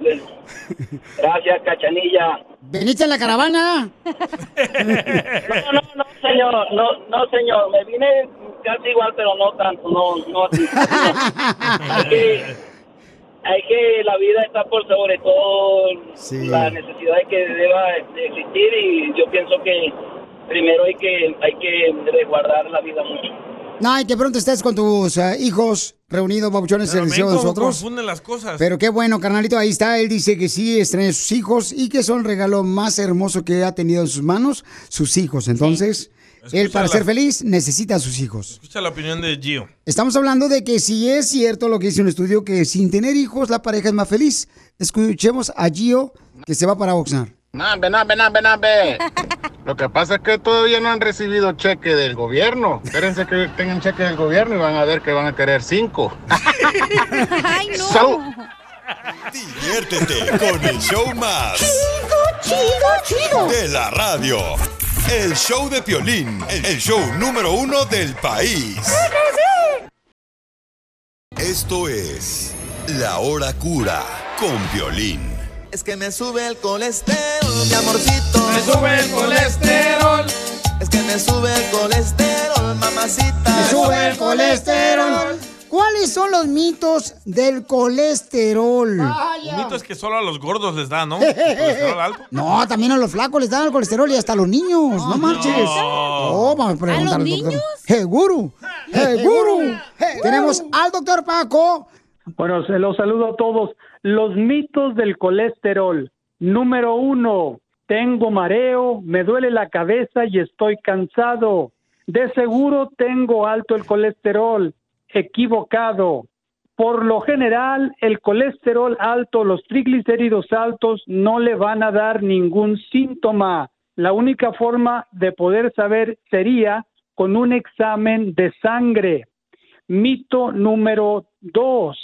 Y gracias, Cachanilla. ¿Veniste en la caravana? No, no, no, señor, no, no, señor, me vine casi igual, pero no tanto, no, no así. hay que, hay que, la vida está por sobre todo la necesidad de que deba de existir y yo pienso que primero hay que, hay que resguardar la vida mucho. No, y que pronto estés con tus eh, hijos reunidos, babuchones, en el cielo de nosotros. confunden las cosas. Pero qué bueno, carnalito, ahí está. Él dice que sí extraña a sus hijos y que son el regalo más hermoso que ha tenido en sus manos, sus hijos. Entonces, él para ser feliz necesita a sus hijos. Escucha la opinión de Gio. Estamos hablando de que si es cierto lo que dice un estudio, que sin tener hijos la pareja es más feliz. Escuchemos a Gio, que se va para Oxnard. Nambe, nambe, nambe, nambe. Lo que pasa es que todavía no han recibido cheque del gobierno. Espérense que tengan cheque del gobierno y van a ver que van a querer cinco. ¡Ay, no! Salud. Diviértete con el show más. Chido, chido. De la radio. El show de Piolín, el show número uno del país. Esto es La Hora Cura con Piolín. Es que me sube el colesterol, mi amorcito. Me sube el colesterol. Es que me sube el colesterol, mamacita. Me sube el colesterol. ¿Cuáles son los mitos del colesterol? Un mito es que solo a los gordos les da, ¿no? Colesterol alto. No, también a los flacos les dan el colesterol y hasta a los niños. No marches. Oh, vamos a preguntar al doctor. Seguro. Seguro. Tenemos al doctor Paco. Bueno, se los saludo a todos. Los mitos del colesterol. Número uno, tengo mareo, me duele la cabeza y estoy cansado. De seguro tengo alto el colesterol. Equivocado. Por lo general, el colesterol alto, los triglicéridos altos no le van a dar ningún síntoma. La única forma de poder saber sería con un examen de sangre. Mito número dos.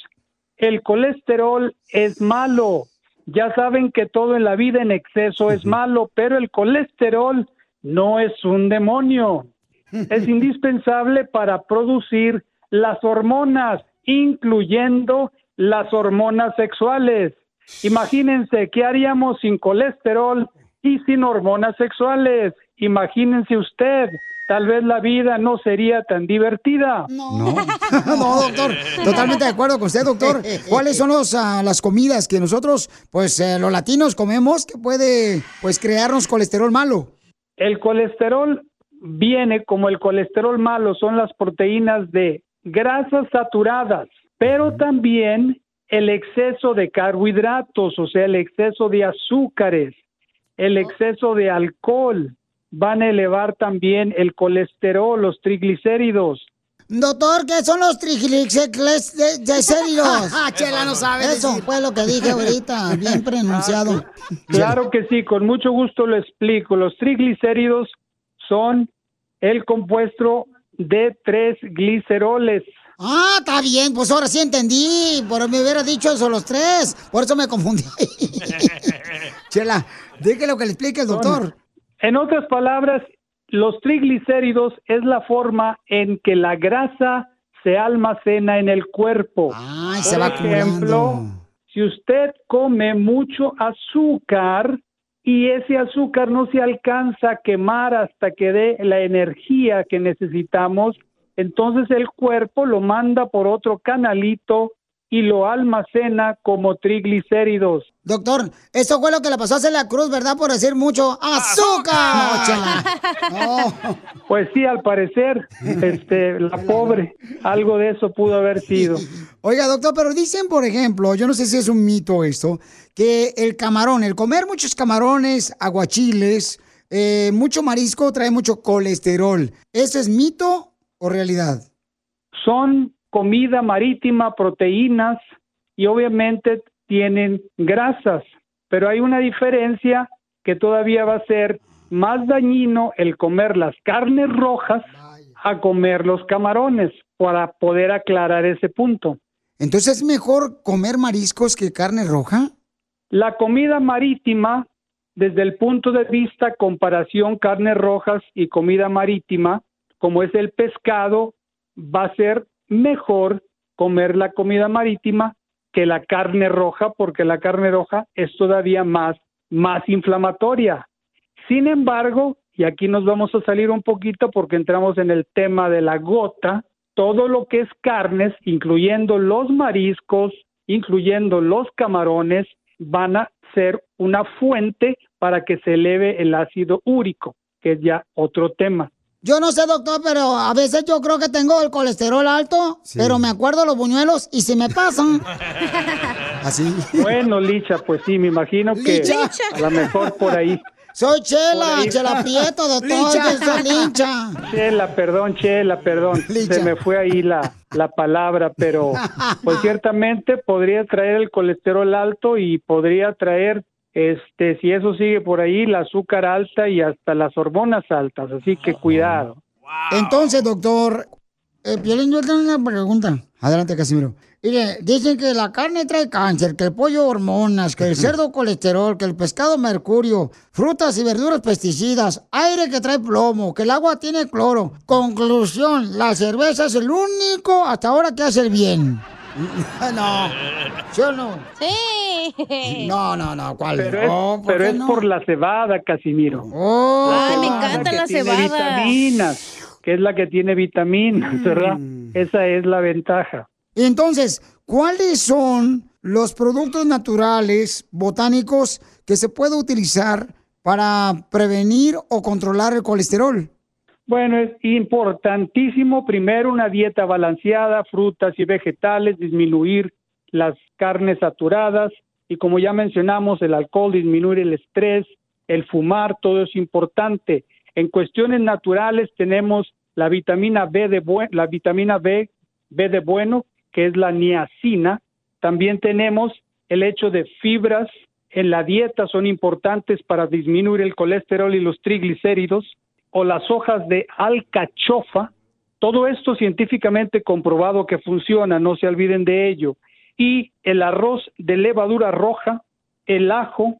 El colesterol es malo. Ya saben que todo en la vida en exceso es malo, pero el colesterol no es un demonio. Es indispensable para producir las hormonas, incluyendo las hormonas sexuales. Imagínense qué haríamos sin colesterol y sin hormonas sexuales. Imagínense usted, tal vez la vida no sería tan divertida. No, no, doctor. Totalmente de acuerdo con usted, doctor. ¿Cuáles son los, ah, las comidas que nosotros, pues eh, los latinos comemos que puede, pues, crearnos colesterol malo? El colesterol viene como el colesterol malo, son las proteínas de grasas saturadas, pero también el exceso de carbohidratos, o sea, el exceso de azúcares, el exceso de alcohol, van a elevar también el colesterol, los triglicéridos. Doctor, ¿qué son los triglicéridos? Chela no sabe. Eso fue lo que dije ahorita, bien pronunciado. Claro que sí, con mucho gusto lo explico. Los triglicéridos son el compuesto de tres gliceroles. Ah, está bien, pues ahora sí entendí. Por me hubiera dicho eso los tres. Por eso me confundí. Chela, déjelo lo que le explique el doctor. En otras palabras, los triglicéridos es la forma en que la grasa se almacena en el cuerpo. Se va Por ejemplo, acumulando. si usted come mucho azúcar y ese azúcar no se alcanza a quemar hasta que dé la energía que necesitamos, entonces el cuerpo lo manda por otro canalito y lo almacena como triglicéridos. Doctor, eso fue lo que le pasó a Celia Cruz, ¿verdad? Por decir mucho azúcar. No. Pues sí, al parecer, este, la pobre, algo de eso pudo haber sido. Oiga, doctor, pero dicen, por ejemplo, yo no sé si es un mito esto, que el camarón, el comer muchos camarones, aguachiles, eh, mucho marisco trae mucho colesterol. ¿Eso es mito o realidad? Son comida marítima, proteínas y obviamente tienen grasas, pero hay una diferencia que todavía va a ser más dañino el comer las carnes rojas a comer los camarones, para poder aclarar ese punto. Entonces, ¿es mejor comer mariscos que carne roja? La comida marítima, desde el punto de vista comparación carnes rojas y comida marítima, como es el pescado, va a ser mejor comer la comida marítima que la carne roja, porque la carne roja es todavía más, más inflamatoria. Sin embargo, y aquí nos vamos a salir un poquito porque entramos en el tema de la gota, todo lo que es carnes, incluyendo los mariscos, incluyendo los camarones, van a ser una fuente para que se eleve el ácido úrico, que es ya otro tema. Yo no sé, doctor, pero a veces yo creo que tengo el colesterol alto, pero me acuerdo los buñuelos y se me pasan. Así. Bueno, Licha, pues sí, me imagino que Licha. a lo mejor por ahí. Soy Chela. Chela Prieto, doctor, Licha. yo soy lincha. Chela, perdón, Chela, perdón. Se me fue ahí la, la palabra, pero pues ciertamente podría traer el colesterol alto y podría traer, este, si eso sigue por ahí, la azúcar alta y hasta las hormonas altas. Así que cuidado. Entonces, doctor, eh, Piolín, yo tengo una pregunta. Adelante, Casimiro. Mire, dicen que la carne trae cáncer, que el pollo hormonas, que el cerdo colesterol, que el pescado mercurio, frutas y verduras pesticidas, aire que trae plomo, que el agua tiene cloro. Conclusión, la cerveza es el único hasta ahora que hace el bien. no, ¿sí o no? Sí. No, no, no, ¿cuál? Pero no, es, pero qué es no? por la cebada, Casimiro. Oh. Ay, me encanta la cebada. vitaminas, que es la que tiene vitaminas, ¿verdad? Esa es la ventaja. Entonces, ¿cuáles son los productos naturales, botánicos, que se puede utilizar para prevenir o controlar el colesterol? Bueno, es importantísimo primero una dieta balanceada, frutas y vegetales, disminuir las carnes saturadas y como ya mencionamos, el alcohol, disminuir el estrés, el fumar, todo es importante. En cuestiones naturales tenemos la vitamina B de la vitamina B, B de bueno, que es la niacina. También tenemos el hecho de fibras en la dieta son importantes para disminuir el colesterol y los triglicéridos o las hojas de alcachofa. Todo esto científicamente comprobado que funciona, no se olviden de ello. Y el arroz de levadura roja, el ajo,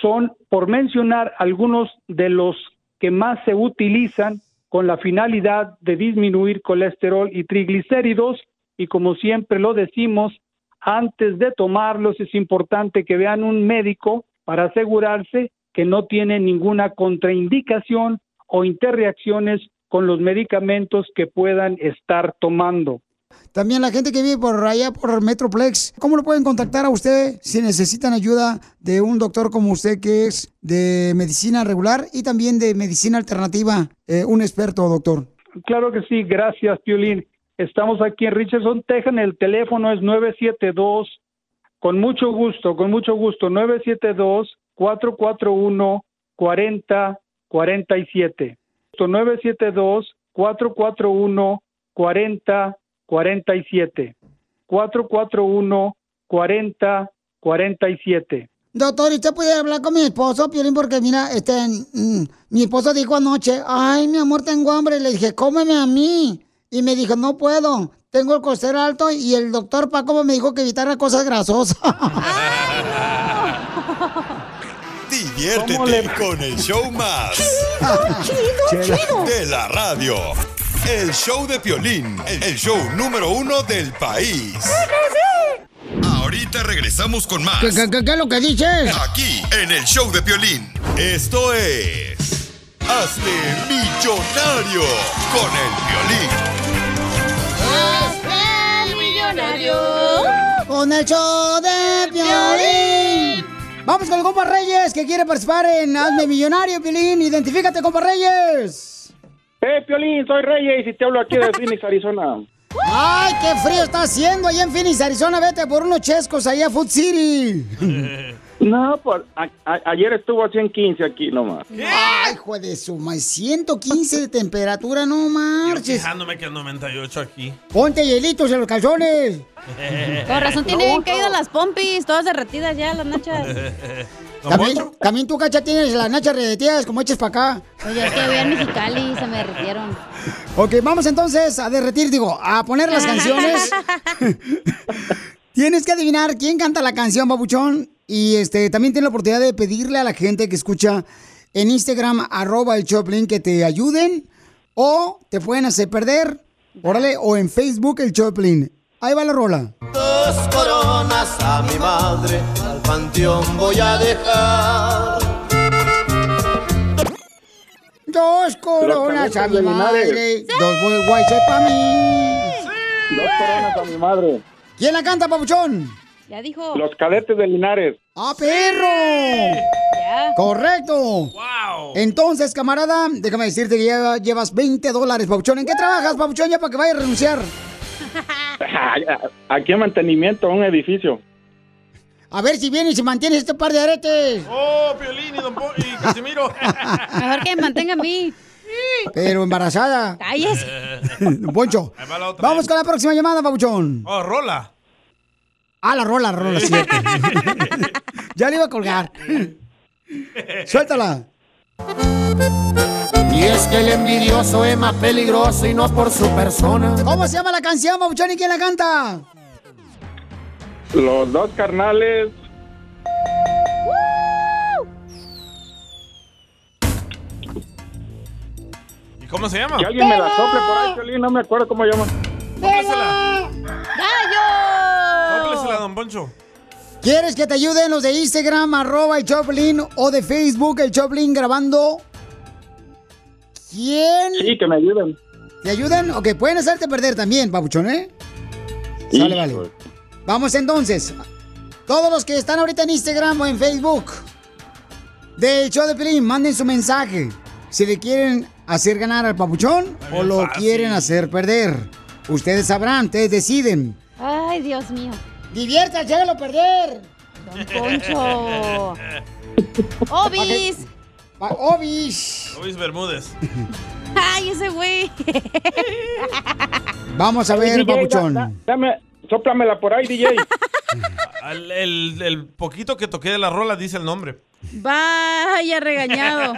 son, por mencionar algunos de los que más se utilizan con la finalidad de disminuir colesterol y triglicéridos. Y como siempre lo decimos, antes de tomarlos es importante que vean un médico para asegurarse que no tiene ninguna contraindicación o interreacciones con los medicamentos que puedan estar tomando. También la gente que vive por allá, por Metroplex, ¿cómo lo pueden contactar a usted si necesitan ayuda de un doctor como usted que es de medicina regular y también de medicina alternativa, eh, un experto, doctor? Claro que sí, gracias, Piolín. Estamos aquí en Richardson, Texas. El teléfono es 972, con mucho gusto, con mucho gusto, 972-441-4047. 972-441-4047. 441-4047. Doctor, ¿y usted puede hablar con mi esposo, Piolín? Porque mira, este, mm, mi esposo dijo anoche, ay, mi amor, tengo hambre. Le dije, cómeme a mí. Y me dijo, no puedo, tengo el colesterol alto y el doctor Paco me dijo que evitara cosas grasosas. Diviértete con el show más. Chido, chido. De la radio. El show de Piolín, el show número uno del país. Ahorita regresamos con más. ¿Qué, qué, qué- qué es lo que dices? Aquí, en el show de Piolín. Esto es... Hazte millonario con el Piolín. millonario. Con el show de. Vamos con el compa Reyes que quiere participar en Hazme Millonario, Piolín. Identifícate, compa Reyes. Eh, Piolín, soy Reyes y te hablo aquí de Phoenix, Arizona. Ay, qué frío está haciendo allá en Phoenix, Arizona. Vete por unos chescos allá a Food City. No, pues a- a- ayer estuvo a 115 aquí nomás. Ay, hijo de su madre. 115 de temperatura, no Yo marches. quejándome que es 98 aquí. Ponte hielitos en los calzones. Con razón tienen caído las pompis, todas derretidas ya, las nachas. También, también tú, cacha, tienes las nachas derretidas como eches para acá. Oye, es que voy en Mexicali y se me derritieron. Ok, vamos entonces a derretir, digo, a poner las canciones. Tienes que adivinar quién canta la canción, babuchón. Y este también tienes la oportunidad de pedirle a la gente que escucha en Instagram, arroba el Choplin, que te ayuden. O te pueden hacer perder. Órale, o en Facebook el Choplin. Ahí va la rola. Dos coronas a mi madre, al panteón voy a dejar. Dos coronas a mi madre. Dos boy guayses para mí. Dos coronas a mi madre. ¿Quién la canta, papuchón? Ya dijo. Los cadetes de Linares. ¡Ah, perro! Correcto. Entonces, camarada, déjame decirte que ya llevas 20 dólares, Papuchón. ¿En qué trabajas, Papuchón, ya para que vaya a renunciar? Aquí en mantenimiento, un edificio. A ver si vienes y mantienes este par de aretes. Oh, Piolín y Don Po- y Casimiro. Mejor que me mantenga a mí. Pero embarazada. Cállese. Don Poncho. Vamos con la próxima llamada, Papuchón. Oh, rola. Ah, la rola, la rola, cierto. ya le iba a colgar. Suéltala. Y es que el envidioso es más peligroso y no por su persona. ¿Cómo se llama la canción, Papuchón, y quién la canta? Los dos carnales. ¿Y cómo se llama? Que alguien me la sople por ahí, Piolín, no me acuerdo cómo llama. ¿Quieres que te ayuden los de Instagram, arroba el Choplin, o de Facebook, el Choplin, grabando? ¿Quién? Sí, que me ayuden. ¿Te ayudan? Ok, pueden hacerte perder también, papuchón, ¿eh? Sale, vale. Vamos entonces. Todos los que están ahorita en Instagram o en Facebook del show de Pelín, manden su mensaje. Si le quieren hacer ganar al papuchón o lo fácil. quieren hacer perder. Ustedes sabrán, ustedes deciden. Ay, Dios mío. Diviértanse, hágalo perder. Don Poncho. Obis. Obis. Luis Bermúdez. Ay, ese güey. Vamos a ver, DJ, papuchón. da- da- dame, sóplamela por ahí, DJ. El, el poquito que toqué de la rola dice el nombre. Vaya regañado.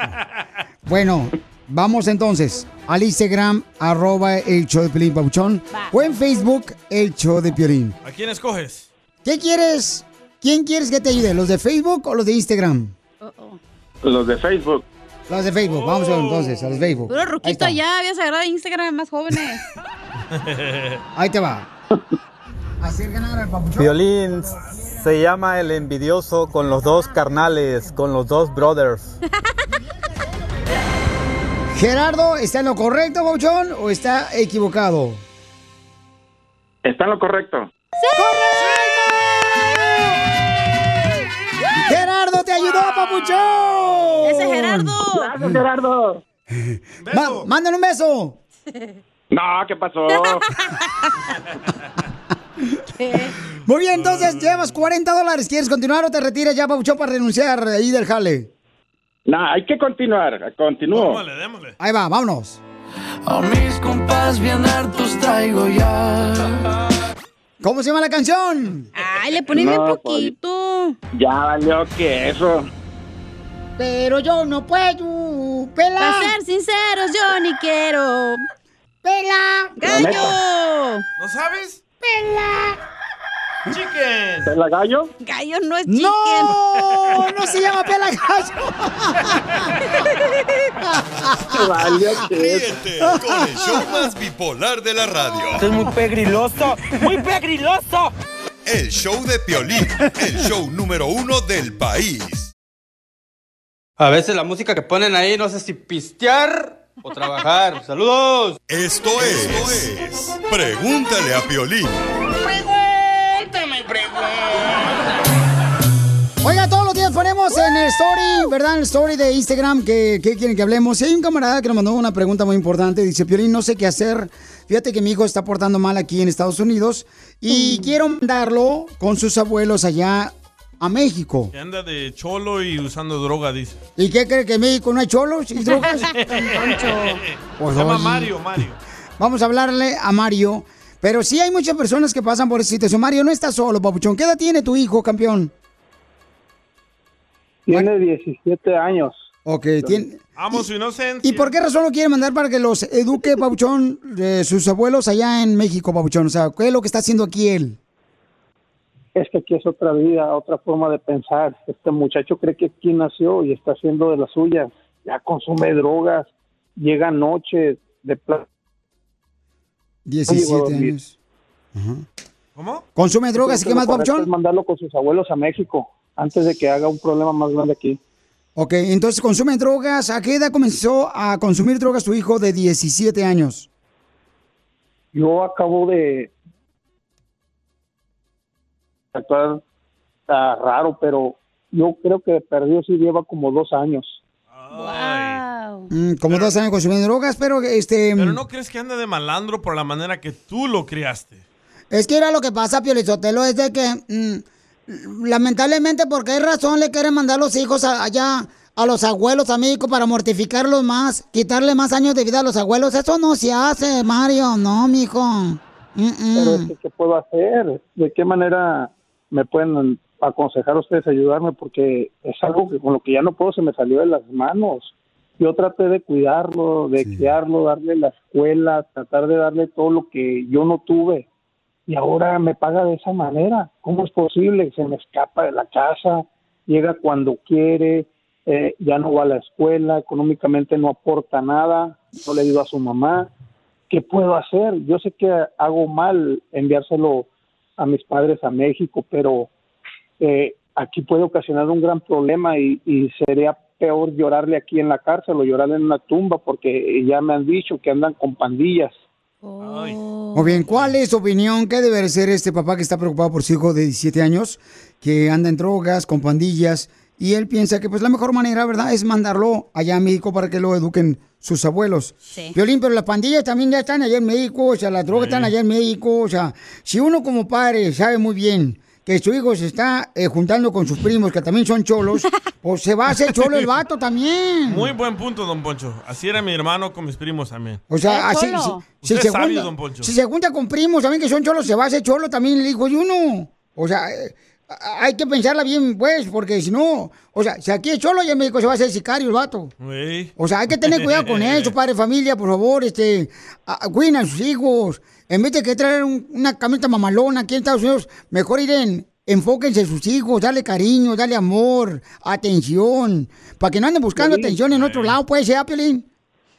Bueno, vamos entonces al Instagram, arroba el show de Piolín Papuchón, o en Facebook, el show de Piolín. ¿A quién escoges? ¿Qué quieres? ¿Quién quieres que te ayude? ¿Los de Facebook o los de Instagram? Los de Facebook. Los de Facebook, vamos a ver entonces, a los de Facebook. Puro ruquito ya, habías agarrado Instagram más jóvenes. Ahí te va. Hacer ganar al papuchón. Violín se llama el envidioso con los dos carnales, con los dos brothers. Gerardo, ¿está en lo correcto, papuchón, o está equivocado? Está en lo correcto. ¡Gerardo te ayudó, papuchón! ¡Ese Gerardo! Gracias, Gerardo. Ma- mándale un beso. No, ¿qué pasó? Muy bien, entonces llevas 40 dólares. ¿Quieres continuar o te retiras ya, papuchón, para renunciar ahí del jale? No, hay que continuar. Continúo. Ahí va, vámonos. A mis compas bien hartos traigo ya. ¿Cómo se llama la canción? Ay, le pones bien No, pues, poquito. Ya valió que eso. Pero yo no puedo, pela. Para ser sinceros, yo ni quiero. ¡Pela! ¡Gallo! ¿No sabes? ¡Pela! ¡Chicken! ¿Pela gallo? Gallo no es chicken. ¡No! ¡No se llama pela eso. Ríete con el show más bipolar de la radio. Esto es muy pegriloso, muy pegriloso. El show de Piolín, el show número uno del país. A veces la música que ponen ahí, no sé si pistear o trabajar. ¡Saludos! Esto es, Pregúntale a Piolín. En el story, ¿verdad? En el story de Instagram que, que quieren que hablemos. Y hay un camarada que nos mandó una pregunta muy importante. Dice, Piolín, no sé qué hacer. Fíjate que mi hijo está portando mal aquí en Estados Unidos y quiero mandarlo con sus abuelos allá a México. Que anda de cholo y usando droga, dice. ¿Y qué cree que en México no hay cholos y drogas? Se Pues, llama oye. Mario, Mario. Vamos a hablarle a Mario. Pero sí hay muchas personas que pasan por esa situación. Mario, no estás solo, papuchón. ¿Qué edad tiene tu hijo, campeón? Tiene 17 años. Ok, tiene... Amo su inocencia. ¿Y por qué razón lo quiere mandar para que los eduque, Pabuchón, de sus abuelos allá en México, Pabuchón? O sea, ¿qué es lo que está haciendo aquí él? Es que aquí es otra vida, otra forma de pensar. Este muchacho cree que aquí nació y está haciendo de las suyas. Ya consume drogas, llega noche de pla- 17 Llegó a dormir. años. ¿Cómo? ¿Consume drogas y qué más, Pabuchón? mandarlo con sus abuelos a México antes de que haga un problema más grande aquí. Ok, entonces consume drogas. ¿A qué edad comenzó a consumir drogas tu hijo de 17 años? Yo acabo de actuar ah, raro, pero yo creo que perdió sí lleva como dos años. Ay, Mm, como dos años consumiendo drogas, pero este... Pero no crees que anda de malandro por la manera que tú lo criaste. Es que era lo que pasa, Piolizotelo, es de que mm, lamentablemente por qué razón le quieren mandar los hijos a- allá a los abuelos a México para mortificarlos más, quitarle más años de vida a los abuelos. Eso no se hace, Mario, no, mijo. Mm-mm. Pero es que, ¿qué puedo hacer? ¿De qué manera me pueden aconsejar ustedes ayudarme? Porque es algo que con lo que ya no puedo, se me salió de las manos. Yo traté de cuidarlo, de criarlo, darle la escuela, tratar de darle todo lo que yo no tuve. Y ahora me paga de esa manera. ¿Cómo es posible? Se me escapa de la casa, llega cuando quiere, eh, ya no va a la escuela, económicamente no aporta nada, no le ayuda a su mamá. ¿qué puedo hacer? Yo sé que hago mal enviárselo a mis padres a México, pero eh, aquí puede ocasionar un gran problema y, y sería peor llorarle aquí en la cárcel o llorarle en una tumba porque ya me han dicho que andan con pandillas. O bien, ¿cuál es tu opinión? ¿Qué debe ser este papá que está preocupado por su hijo de 17 años, que anda en drogas, con pandillas, y él piensa que pues la mejor manera, ¿verdad?, es mandarlo allá a México para que lo eduquen sus abuelos. Sí. Violín, pero las pandillas también ya están allá en México, o sea, las drogas están allá en México, o sea, si uno como padre sabe muy bien que su hijo se está eh, juntando con sus primos, que también son cholos, pues se va a hacer cholo el vato también. Muy buen punto, don Poncho. Así era mi hermano con mis primos también. O sea, así, si, si Usted se es sabio, junta, don Poncho. si se junta con primos también que son cholos, se va a hacer cholo también el hijo de uno. O sea, eh, hay que pensarla bien, pues, porque si no, o sea, si aquí es cholo y en México se va a hacer sicario el vato. O sea, hay que tener cuidado con eso, padre, familia, por favor, este, a- cuiden a sus hijos. En vez de que traer un- una camioneta mamalona aquí en Estados Unidos, mejor iren, enfóquense en sus hijos, dale cariño, dale amor, atención, para que no anden buscando Piolín. atención en otro lado, pues, ¿eh, Piolín?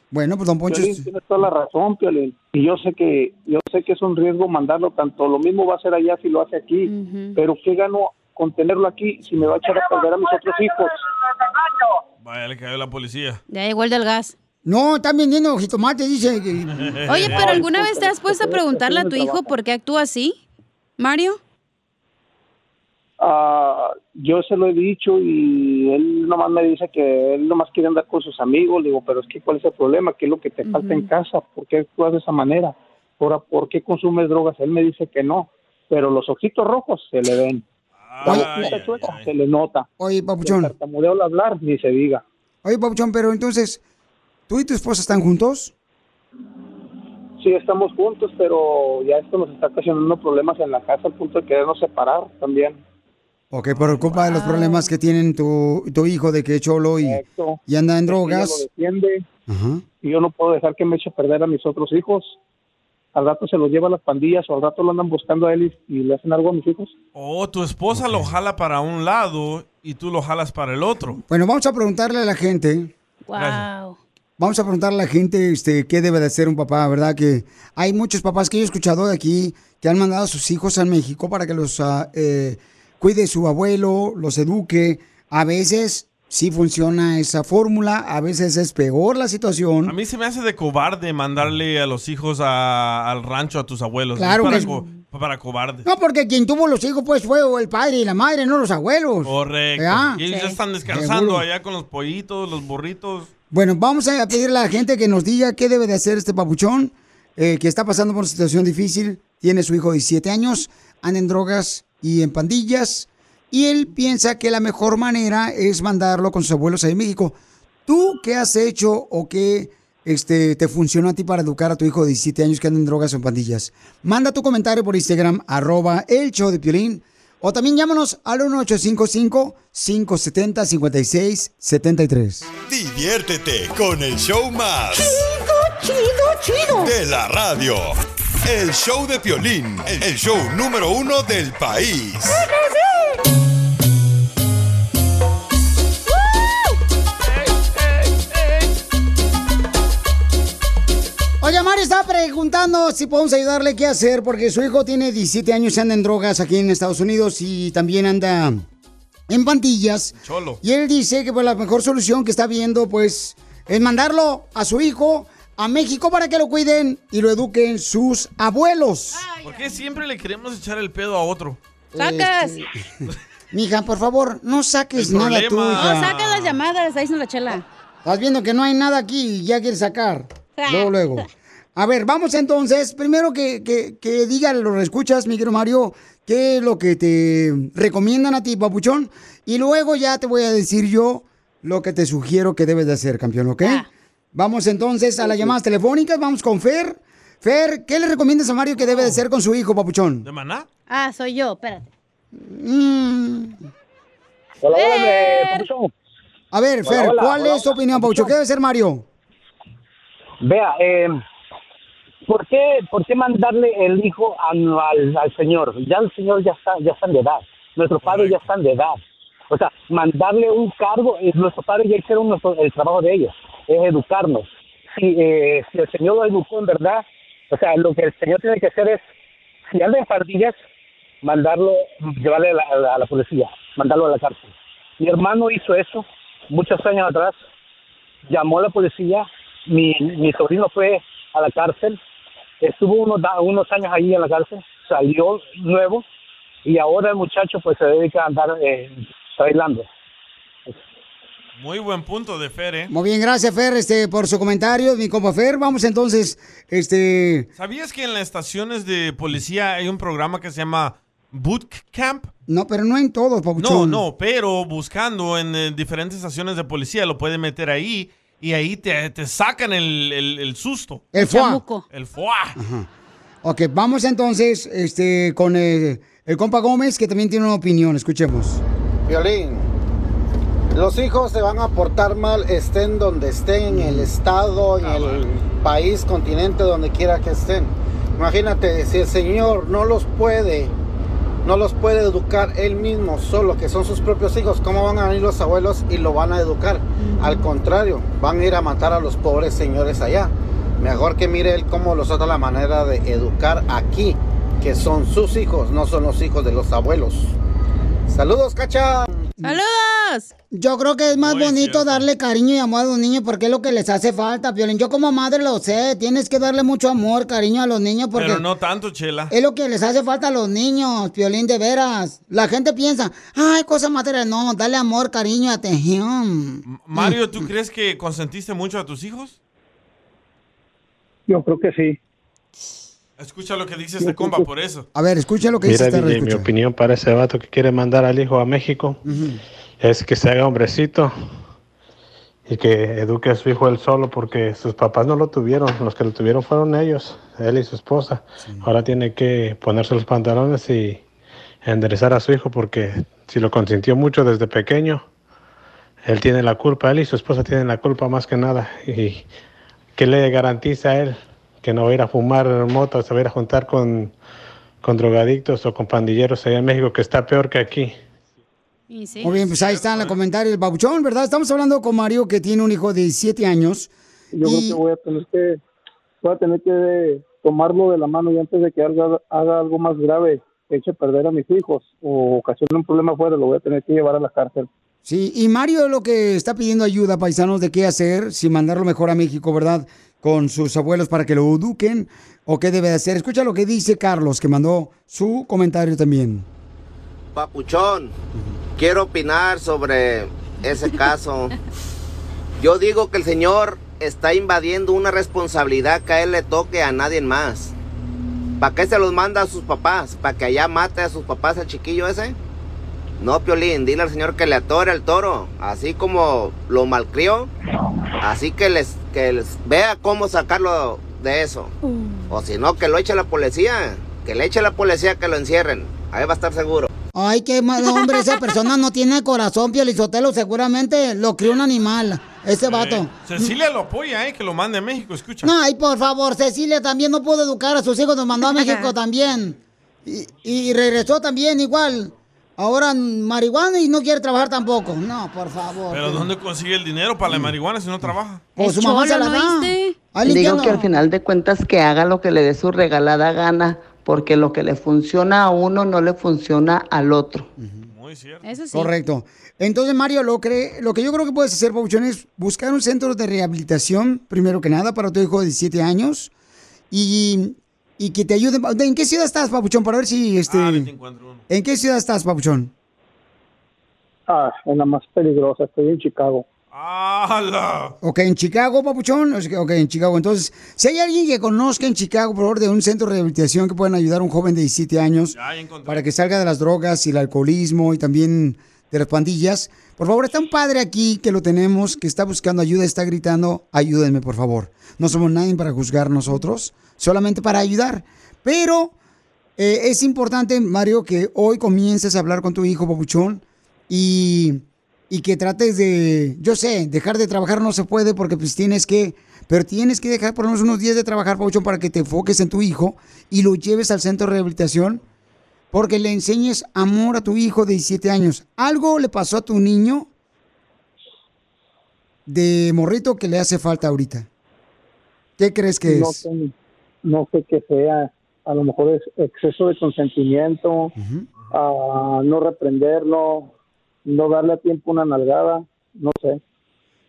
Bueno, pues, don Poncho, Piolín, tienes toda la razón, Piolín. Y yo sé que yo sé que es un riesgo mandarlo tanto. Lo mismo va a hacer allá si lo hace aquí. Pero ¿qué gano con tenerlo aquí si me va a echar a perder a mis otros hijos? Vaya, le cayó la policía. Ya el del gas. No, están vendiendo jitomates, dice. Oye, pero ¿alguna vez te has puesto a preguntarle a tu hijo por qué actúa así? Mario. Ah, yo se lo he dicho y él nomás me dice que él nomás quiere andar con sus amigos. Le digo, pero es que ¿cuál es el problema? ¿Qué es lo que te falta en casa? ¿Por qué actúas de esa manera? Ahora, ¿por qué consumes drogas? Él me dice que no, pero los ojitos rojos se le ven. Chueca se le nota. Oye, papuchón. El tartamudeo al hablar, ni se diga. Oye, Papuchón, pero entonces, ¿tú y tu esposa están juntos? Sí, estamos juntos, pero ya esto nos está ocasionando problemas en la casa al punto de querernos separar también. Ok, por culpa de los problemas que tienen tu, tu hijo de que es cholo y, y anda en Ella lo drogas. defiende Ajá. y yo no puedo dejar que me eche a perder a mis otros hijos. Al rato se los lleva a las pandillas o al rato lo andan buscando a él y, y le hacen algo a mis hijos. O tu esposa lo jala para un lado y tú lo jalas para el otro. Bueno, vamos a preguntarle a la gente. Wow. Vamos a preguntarle a la gente este, qué debe de hacer un papá, ¿verdad? Que hay muchos papás que yo he escuchado de aquí que han mandado a sus hijos a México para que los ah, eh, cuide su abuelo, los eduque. A veces sí funciona esa fórmula, a veces es peor la situación. A mí se me hace de cobarde mandarle a los hijos a- al rancho a tus abuelos. Claro es para, que es- co- para cobarde. No, porque quien tuvo los hijos pues fue el padre y la madre, no los abuelos. Correcto. ¿Verdad? Y ellos ya están descansando Seguro. allá con los pollitos, los burritos. Bueno, vamos a pedirle a la gente que nos diga qué debe de hacer este papuchón, eh, que está pasando por una situación difícil, tiene su hijo de 17 años, anda en drogas y en pandillas, y él piensa que la mejor manera es mandarlo con sus abuelos ahí en México. ¿Tú qué has hecho o qué este, te funcionó a ti para educar a tu hijo de 17 años que anda en drogas o en pandillas? Manda tu comentario por Instagram, arroba el show de Piolín, o también llámanos al 1855-570-5673. Diviértete con el show más. Chido, chido. De la radio. El show de Piolín, el show número uno del país. Oye, está preguntando si podemos ayudarle qué hacer, porque su hijo tiene 17 años y anda en drogas aquí en Estados Unidos y también anda en pandillas. Cholo. Y él dice que pues, la mejor solución que está viendo, pues, es mandarlo a su hijo a México para que lo cuiden y lo eduquen sus abuelos. ¿Por qué siempre le queremos echar el pedo a otro? ¡Sacas! Mija, por favor, no saques El nada tú, hija. No, saca las llamadas, ahí está la chela. Estás viendo que no hay nada aquí y ya quieres sacar. Luego, luego. A ver, vamos entonces. Primero que, que, que diga los escuchas, mi querido Mario, qué es lo que te recomiendan a ti, papuchón. Y luego ya te voy a decir yo lo que te sugiero que debes de hacer, campeón, ¿ok? Vamos entonces a las llamadas telefónicas. Vamos con Fer. Fer, ¿qué le recomiendas a Mario que debe de hacer con su hijo, papuchón? ¿De maná? Ah, soy yo, espérate. Mm. Hola, hola, Fer. Papuchón. A ver, Hola, Fer, hola, ¿cuál hola, es tu hola, opinión, Papuchón? ¿Qué debe ser Mario? Vea, eh, ¿por, qué, ¿por qué mandarle el hijo al, al, al señor? Ya el señor ya está, ya están de edad. Nuestros padres ya están de edad. O sea, mandarle un cargo, eh, nuestros padres ya hicieron nuestro- el trabajo de ellos, es educarnos. Si, eh, si el señor lo educó en verdad, o sea, lo que el señor tiene que hacer es, si anda en fardillas, mandarlo, llevarle a la, a la- a la policía, mandarlo a la cárcel. Mi hermano hizo eso muchos años atrás, llamó a la policía, mi, mi sobrino fue a la cárcel, estuvo unos, unos años ahí en la cárcel, salió nuevo y ahora el muchacho pues se dedica a andar eh, bailando. Muy buen punto de Fer, ¿eh? Muy bien, gracias, Fer, este, por su comentario, mi compa Fer. Vamos entonces, este... ¿Sabías que en las estaciones de policía hay un programa que se llama Boot Camp? No, pero no en todos, No, papuchón. no, pero buscando en eh, diferentes estaciones de policía lo pueden meter ahí y ahí te, te sacan el, el- el susto. El foie. El foie. Ok, vamos entonces este, con el, el compa Gómez, que también tiene una opinión. Escuchemos. Violín, los hijos se van a portar mal, estén donde estén, en el estado, en el país, continente, donde quiera que estén. Imagínate, si el Señor no los puede, no los puede educar él mismo, solo que son sus propios hijos, ¿cómo van a venir los abuelos y lo van a educar? Al contrario, van a ir a matar a los pobres señores allá. Mejor que mire él cómo los trata la manera de educar aquí, que son sus hijos, no son los hijos de los abuelos. Saludos, cacha. ¡Saludos! Yo creo que es más bonito darle cariño y amor a los niños porque es lo que les hace falta, Piolín. Yo como madre lo sé, tienes que darle mucho amor, cariño a los niños porque Pero no tanto, Chela. es lo que les hace falta a los niños, Piolín, de veras. La gente piensa, ay, cosa material. No, dale amor, cariño, atención. Mario, ¿tú crees que consentiste mucho a tus hijos? Yo creo que sí. Escucha lo que dice este compa por eso. A ver, escucha lo que dice Mira, este DJ, mi opinión para ese vato que quiere mandar al hijo a México es que se haga hombrecito y que eduque a su hijo él solo porque sus papás no lo tuvieron, los que lo tuvieron fueron ellos, él y su esposa. Ahora tiene que ponerse los pantalones y enderezar a su hijo porque si lo consintió mucho desde pequeño, él tiene la culpa, él y su esposa tienen la culpa más que nada. ¿Y qué le garantiza a él? Que no va a ir a fumar mota, se va a ir a juntar con, con drogadictos o con pandilleros allá en México, que está peor que aquí. Muy bien, pues ahí está en el comentario del babuchón, ¿verdad? Estamos hablando con Mario que tiene un hijo de 17 años. Yo creo que voy a tener que voy a tener que tomarlo de la mano y antes de que haga, haga algo más grave, eche a perder a mis hijos o ocasione un problema afuera, lo voy a tener que llevar a la cárcel. Sí, y Mario lo que está pidiendo ayuda, paisanos, de qué hacer, si mandarlo mejor a México, ¿verdad? Con sus abuelos para que lo eduquen o qué debe de hacer. Escucha lo que dice Carlos, que mandó su comentario también. Papuchón, quiero opinar sobre ese caso. Yo digo que el señor está invadiendo una responsabilidad que a él le toque a nadie más. ¿Para qué se los manda a sus papás? ¿Para que allá mate a sus papás al chiquillo ese? No, Piolín, dile al señor que le atore el toro, así como lo malcrió, así que les, que les vea cómo sacarlo de eso. O si no, que lo eche a la policía, que le eche a la policía que lo encierren, ahí va a estar seguro. Ay, qué mal hombre, esa persona no tiene corazón, Piolizotelo, seguramente lo crió un animal, ese vato. Cecilia lo apoya, ¿eh? Que lo mande a México, escucha. No, ay, por favor, Cecilia también no pudo educar a sus hijos, nos mandó a México también. Y, y regresó también igual. Ahora marihuana y no quiere trabajar tampoco. No, por favor. Pero ¿dónde consigue el dinero para la marihuana si no trabaja? O su mamá se la da. Digo que al final de cuentas que haga lo que le dé su regalada gana, porque lo que le funciona a uno no le funciona al otro. Eso sí. Correcto. Entonces, Mario, lo, cree, lo que yo creo que puedes hacer, Pabuchón, es buscar un centro de rehabilitación, primero que nada, para tu hijo de 17 años. Y, y que te ayuden. ¿En qué ciudad estás, Pabuchón? Para ver si... este ¿En qué ciudad estás, Pabuchón? Ah, en la más peligrosa, estoy en Chicago. ¡Hala! Ok, en Chicago, papuchón. Ok, en Chicago. Entonces, si hay alguien que conozca en Chicago, por favor, de un centro de rehabilitación que puedan ayudar a un joven de 17 años para que salga de las drogas y el alcoholismo y también de las pandillas, por favor, está un padre aquí que lo tenemos, que está buscando ayuda, está gritando, ayúdenme, por favor. No somos nadie para juzgar nosotros, solamente para ayudar. Pero eh, es importante, Mario, que hoy comiences a hablar con tu hijo, papuchón, y y que trates de, yo sé, dejar de trabajar no se puede porque pues tienes que, pero tienes que dejar por lo menos unos días de trabajar, Pauchón, para que te enfoques en tu hijo y lo lleves al centro de rehabilitación porque le enseñes amor a tu hijo de 17 años. ¿Algo le pasó a tu niño de morrito que le hace falta ahorita? ¿Qué crees que no es? sé, no sé qué sea. A lo mejor es exceso de consentimiento, ah, no reprenderlo, no darle a tiempo una nalgada, no sé.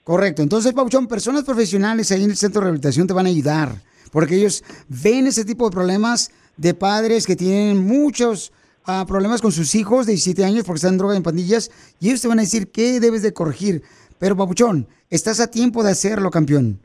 Correcto. Entonces, Pauchón, personas profesionales ahí en el centro de rehabilitación te van a ayudar. Porque ellos ven ese tipo de problemas de padres que tienen muchos ah, problemas con sus hijos de 17 años porque están en droga en pandillas. Y ellos te van a decir qué debes de corregir. Pero, Papuchón, estás a tiempo de hacerlo, campeón.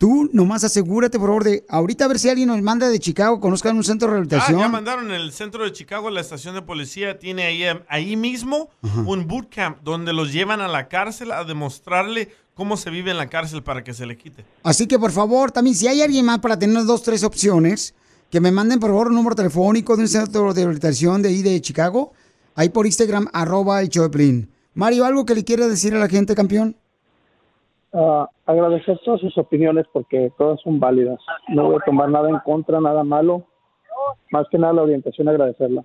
Tú nomás asegúrate, por favor, de ahorita a ver si alguien nos manda de Chicago, conozcan un centro de Ah, rehabilitación. ya mandaron el centro de Chicago, la estación de policía tiene ahí, ahí mismo un bootcamp donde los llevan a la cárcel a demostrarle cómo se vive en la cárcel para que se le quite. Así que por favor, también si hay alguien más para tener dos, tres opciones, que me manden por favor un número telefónico de un centro de rehabilitación de ahí de Chicago, ahí por Instagram, arroba el Choplin. Mario, ¿algo que le quiera decir a la gente, campeón? Ah, agradecer todas sus opiniones porque todas son válidas. No voy a tomar nada en contra, nada malo. Más que nada la orientación, agradecerla.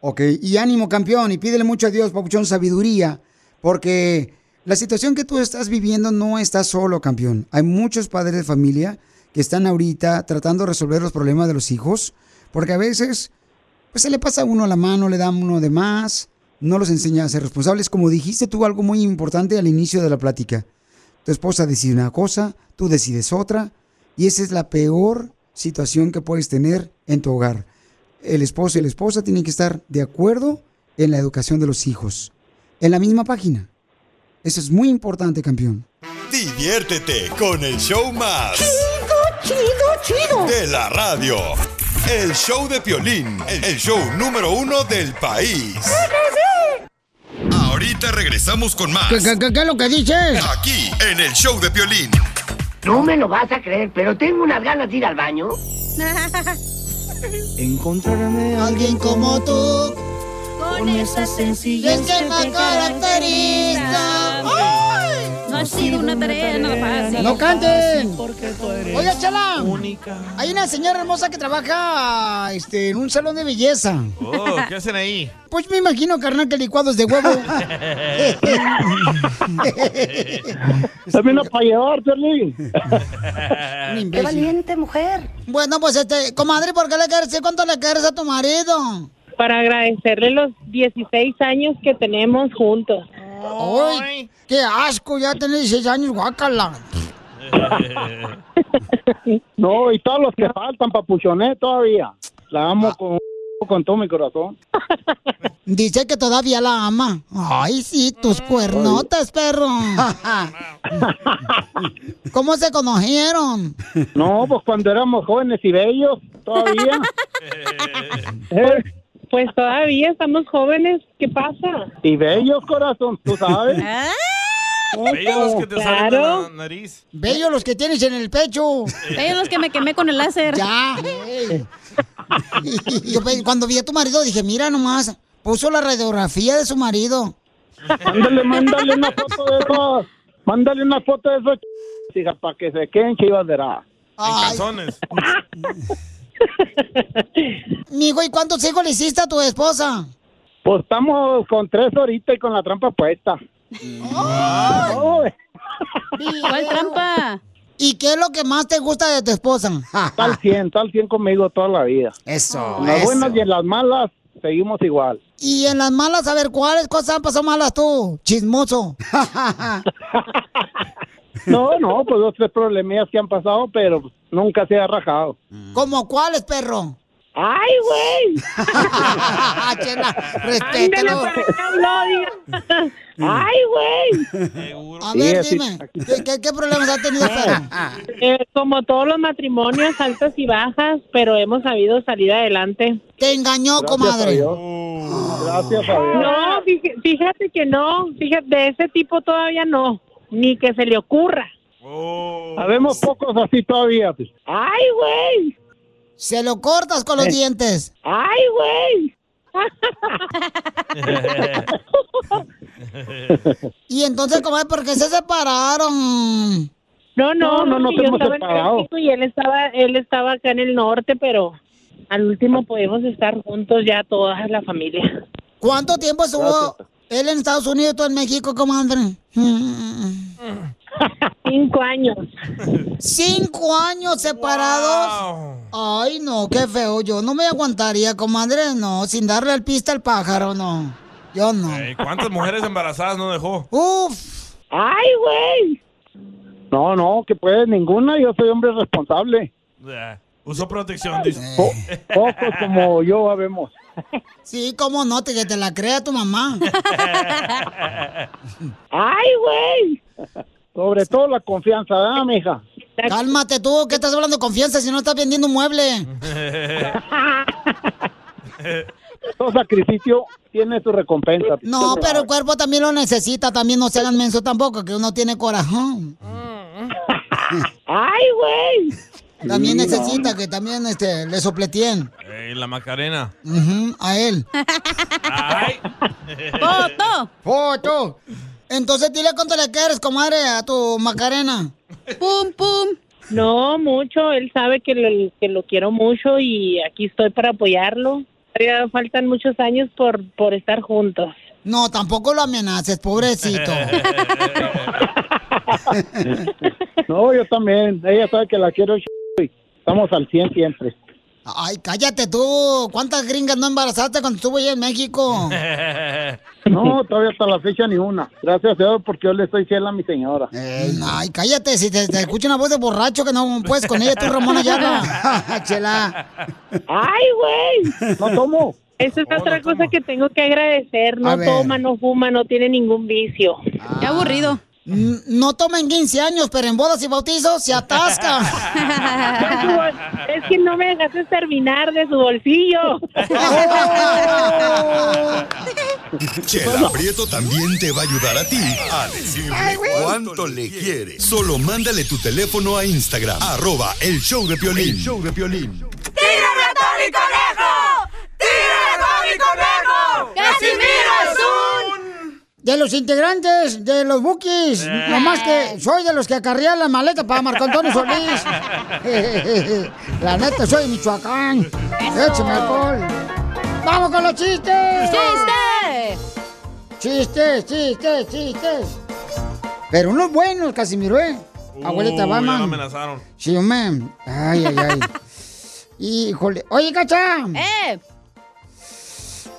Ok, y ánimo, campeón, y pídele mucho a Dios, Papuchón, sabiduría, porque la situación que tú estás viviendo no estás solo, campeón. Hay muchos padres de familia que están ahorita tratando de resolver los problemas de los hijos, porque a veces, pues se le pasa a uno la mano, le da uno de más, no los enseña a ser responsables. Como dijiste tú algo muy importante al inicio de la plática. Tu esposa decide una cosa, tú decides otra, y esa es la peor situación que puedes tener en tu hogar el esposo y la esposa tienen que estar de acuerdo en la educación de los hijos. En la misma página. Eso es muy importante, campeón. Diviértete con el show más. Chido, chido, chido. De la radio. El show de Piolín. El show número uno del país. Ahorita regresamos con más. ¿Qué, qué- qué- qué es lo que dices? Aquí, en el show de Piolín. No me lo vas a creer, pero tengo unas ganas de ir al baño. Encontrarme a alguien como tú. Con esa sencillez que me caracteriza. No ha sido una tarea nada fácil. ¡No canten! Oiga, Chala. Hay una señora hermosa que trabaja este, en un salón de belleza. Oh, ¿qué hacen ahí? Pues me imagino, carnal, que licuados de huevo. También para llevar, Perlín. Qué valiente mujer. Bueno, pues este, comadre, ¿por qué le quieres decir cuánto le quieres a tu marido? Para agradecerle los 16 años que tenemos juntos. ¡Ay! ¡Qué asco! Ya tenés 16 años, guácala. No, y todos los que faltan, papuchoné todavía. La amo con, con todo mi corazón. Dice que todavía la ama. Ay, sí, tus cuernotas, perro. ¿Cómo se conocieron? No, pues cuando éramos jóvenes y bellos, todavía. Pues, todavía estamos jóvenes. ¿Qué pasa? Y bellos, corazón, tú sabes. Bellos que te salen de la nariz. Bellos los que tienes en el pecho. Bellos los que me quemé con el láser. Ya. Yo cuando vi a tu marido dije, mira nomás, puso la radiografía de su marido. Mándale, mándale una foto de esos. Mándale una foto de esos. Hija, para que se queden chivas de la. En calzones. Mijo, ¿y cuántos hijos le hiciste a tu esposa? Pues estamos con tres ahorita y con la trampa puesta. ¿Cuál trampa? ¿Y qué es lo que más te gusta de tu esposa? Tal 100, tal 100 conmigo toda la vida. Eso. En las eso. buenas y en las malas seguimos igual. Y en las malas, a ver, ¿cuáles cosas han pasado malas tú? Chismoso. No, no, pues dos, tres problemillas que han pasado, pero nunca se ha rajado. ¿Cómo cuáles, perro? ¡Ay, güey! Chela, respétalo. diga. ¡Ay, güey! A ver, dime, ¿qué, qué, qué problemas ha tenido? Eh, como todos los matrimonios, altas y bajas, pero hemos sabido salir adelante. Te engañó, comadre. Gracias a Dios. No, fíjate, fíjate que no. Fíjate, de ese tipo todavía no. Ni que se le ocurra. Sabemos pocos así todavía. pues. ¡Ay, güey! Se lo cortas con los Eh. dientes. ¡Ay, güey! Y entonces, comadre, ¿por qué se separaron? No, no, No, no, no yo estaba en separado. México y él estaba, él estaba acá en el norte, pero al último podemos estar juntos ya toda la familia. ¿Cuánto tiempo estuvo él en Estados Unidos tú en México, comadre? Cinco años. ¿Cinco años separados? Ay, no, qué feo. Yo no me aguantaría, comadre, no. Sin darle el pista al pájaro, no. Yo no. ¿Cuántas mujeres embarazadas no dejó? Uf. ¡Ay, güey! No, no, que puede ninguna. Yo soy hombre responsable. Eh, Usó protección, dice. Po- pocos como yo habemos. Sí, cómo no, te, que te la crea tu mamá. ¡Ay, güey! Sobre todo la confianza, ¿verdad, mija? Cálmate tú, ¿qué estás hablando de confianza si no estás vendiendo un mueble? Todo sacrificio tiene su recompensa. No, pero el cuerpo también lo necesita, también no se hagan menso tampoco, que uno tiene corazón. ¡Ay, güey! También Sí, no. necesita que también este, le sopletien. La Macarena. A él. ¡Foto! ¡Foto! Entonces dile cuánto le quieres, comadre, a tu Macarena. ¡Pum, pum! No, mucho. Él sabe que lo, que lo quiero mucho y aquí estoy para apoyarlo. Todavía faltan muchos años por, por estar juntos. No, tampoco lo amenaces, pobrecito. No, yo también. Ella sabe que la quiero estamos al 100 siempre. Ay, cállate tú. ¿Cuántas gringas no embarazaste cuando estuvo allá en México? No, todavía hasta la fecha ni una. Gracias a Dios porque yo le estoy fiel a mi señora. Ay, cállate. Si te, te escucha una voz de borracho que no puedes con ella, tú, Ramón Ayala. Chela. ¡Ay, güey! No tomo. Esa es otra cosa que tengo que agradecer. No toma, no fuma, no tiene ningún vicio. Qué aburrido. No tomen 15 años, pero en bodas y bautizos se atasca. es que no me dejaste terminar de su bolsillo. Chela Prieto también te va a ayudar a ti a decirle cuánto le quieres. Solo mándale tu teléfono a Instagram, arroba el show de Piolín. El show de Piolín. ¡Tírame a Tony Conejo! ¡Tírame a Tony Conejo! ¡Casimiro es un... De los integrantes de los Bookies. Nomás que soy de los que acarrean la maleta para Marco Antonio Solís. la neta, soy de Michoacán. Échame alcohol. ¡Vamos con los chistes! ¡Chiste! Chistes, chistes, chistes. Pero unos buenos, Casimiro, ¿eh? Abuelita, Uh, vamos. amenazaron. Sí, hombre. Ay, ay, ay. Híjole. Oye, Cacha. ¡Eh!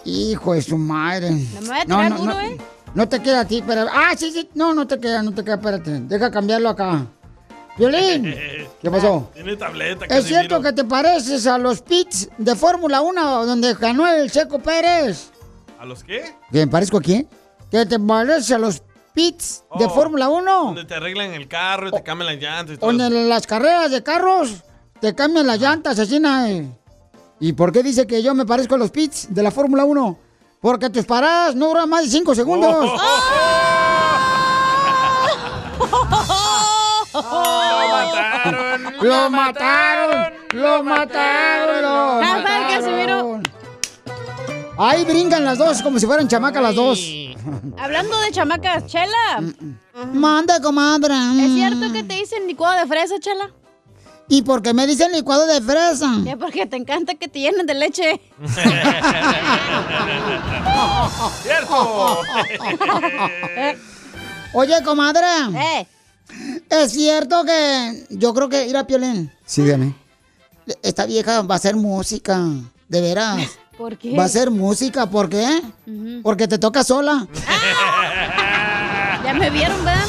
Hijo de su madre. No me voy a tirar duro, no, ¿eh? No te queda a ti, pero... Ah, sí, sí. No, no te queda, no te queda, espérate. Deja cambiarlo acá. Violín. ¿Qué pasó? Tiene tableta, ¿Es cierto que te pareces a los pits de Fórmula 1 donde ganó el Checo Pérez? ¿A los qué? ¿Que me parezco a quién? ¿Que te pareces a los pits de Oh, Fórmula 1? Donde te arreglan el carro y te cambian las llantas y todo. Donde eso. en las carreras de carros te cambian las llantas, así na- ¿Y por qué dice que yo me parezco a los pits de la Fórmula 1? Porque tus paradas no duran más de 5 segundos. ¡Lo mataron! ¡Lo mataron! ¡Lo mataron! ¡Lo mataron! Ahí brincan las dos como si fueran chamacas las dos. Hablando de chamacas, Chela. Manda, comadre. ¿Es cierto que te dicen licuado de fresa, Chela? ¿Y por qué me dicen licuado de fresa? Ya porque te encanta que te llenen de leche. ¡Cierto! Oye, comadre. Eh. Es cierto que yo creo que ir a Piolín. Sígueme. Esta vieja va a hacer música. De veras. ¿Por qué? Va a hacer música. ¿Por qué? Porque te toca sola. Ya me vieron, ¿verdad?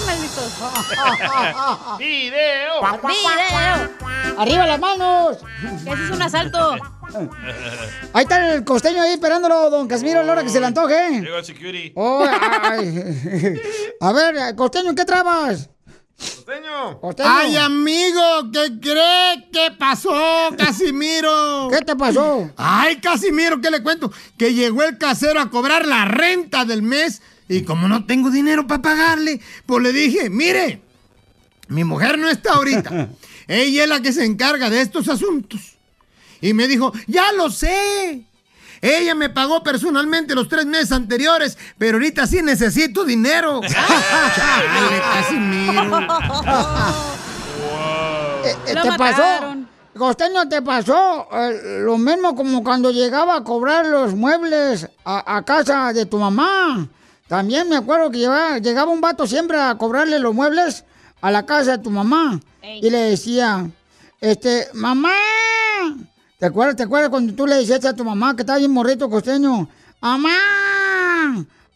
¡Video! ¡Video! ¡Arriba las manos! Ese es un asalto. Ahí está el costeño ahí esperándolo, don Casimiro, a la hora que se le antoje. Llegó el security. Oh, ay. A ver, costeño, ¿en qué trabas? Costeño. Ay, amigo, ¿qué cree? ¿Qué pasó, Casimiro? ¿Qué te pasó? Ay, Casimiro, ¿qué le cuento? Que llegó el casero a cobrar la renta del mes y como no tengo dinero para pagarle, pues le dije, mire, mi mujer no está ahorita. Ella es la que se encarga de estos asuntos. Y me dijo, ya lo sé. Ella me pagó personalmente los tres meses anteriores, pero ahorita sí necesito dinero. Chale, Casimiro. Eh, eh, ¿Te pasó? Costeño, ¿te pasó eh, lo mismo como cuando llegaba a cobrar los muebles a, a casa de tu mamá? También me acuerdo que llevaba- llegaba un vato siempre a cobrarle los muebles a la casa de tu mamá. Y le decía, este, mamá, ¿te acuerdas, ¿te acuerdas cuando tú le decías a tu mamá que estaba bien morrito costeño? Mamá,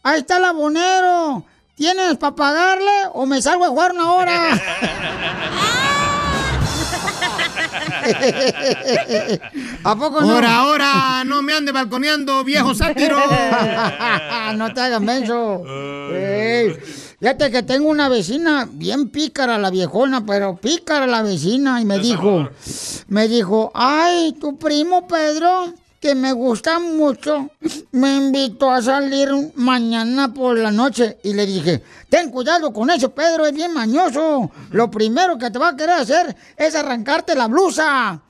ahí está el abonero. ¿Tienes para pagarle o me salgo a jugar una hora? ¿A poco no? Por ahora, no me ande balconeando, viejo sátiro. no te hagas menso. Ey, Fíjate que tengo una vecina bien pícara la viejona, pero pícara la vecina y me dijo, me dijo, ay, tu primo Pedro, que me gusta mucho, me invitó a salir mañana por la noche y le dije, ten cuidado con eso, Pedro, es bien mañoso. Lo primero que te va a querer hacer es arrancarte la blusa.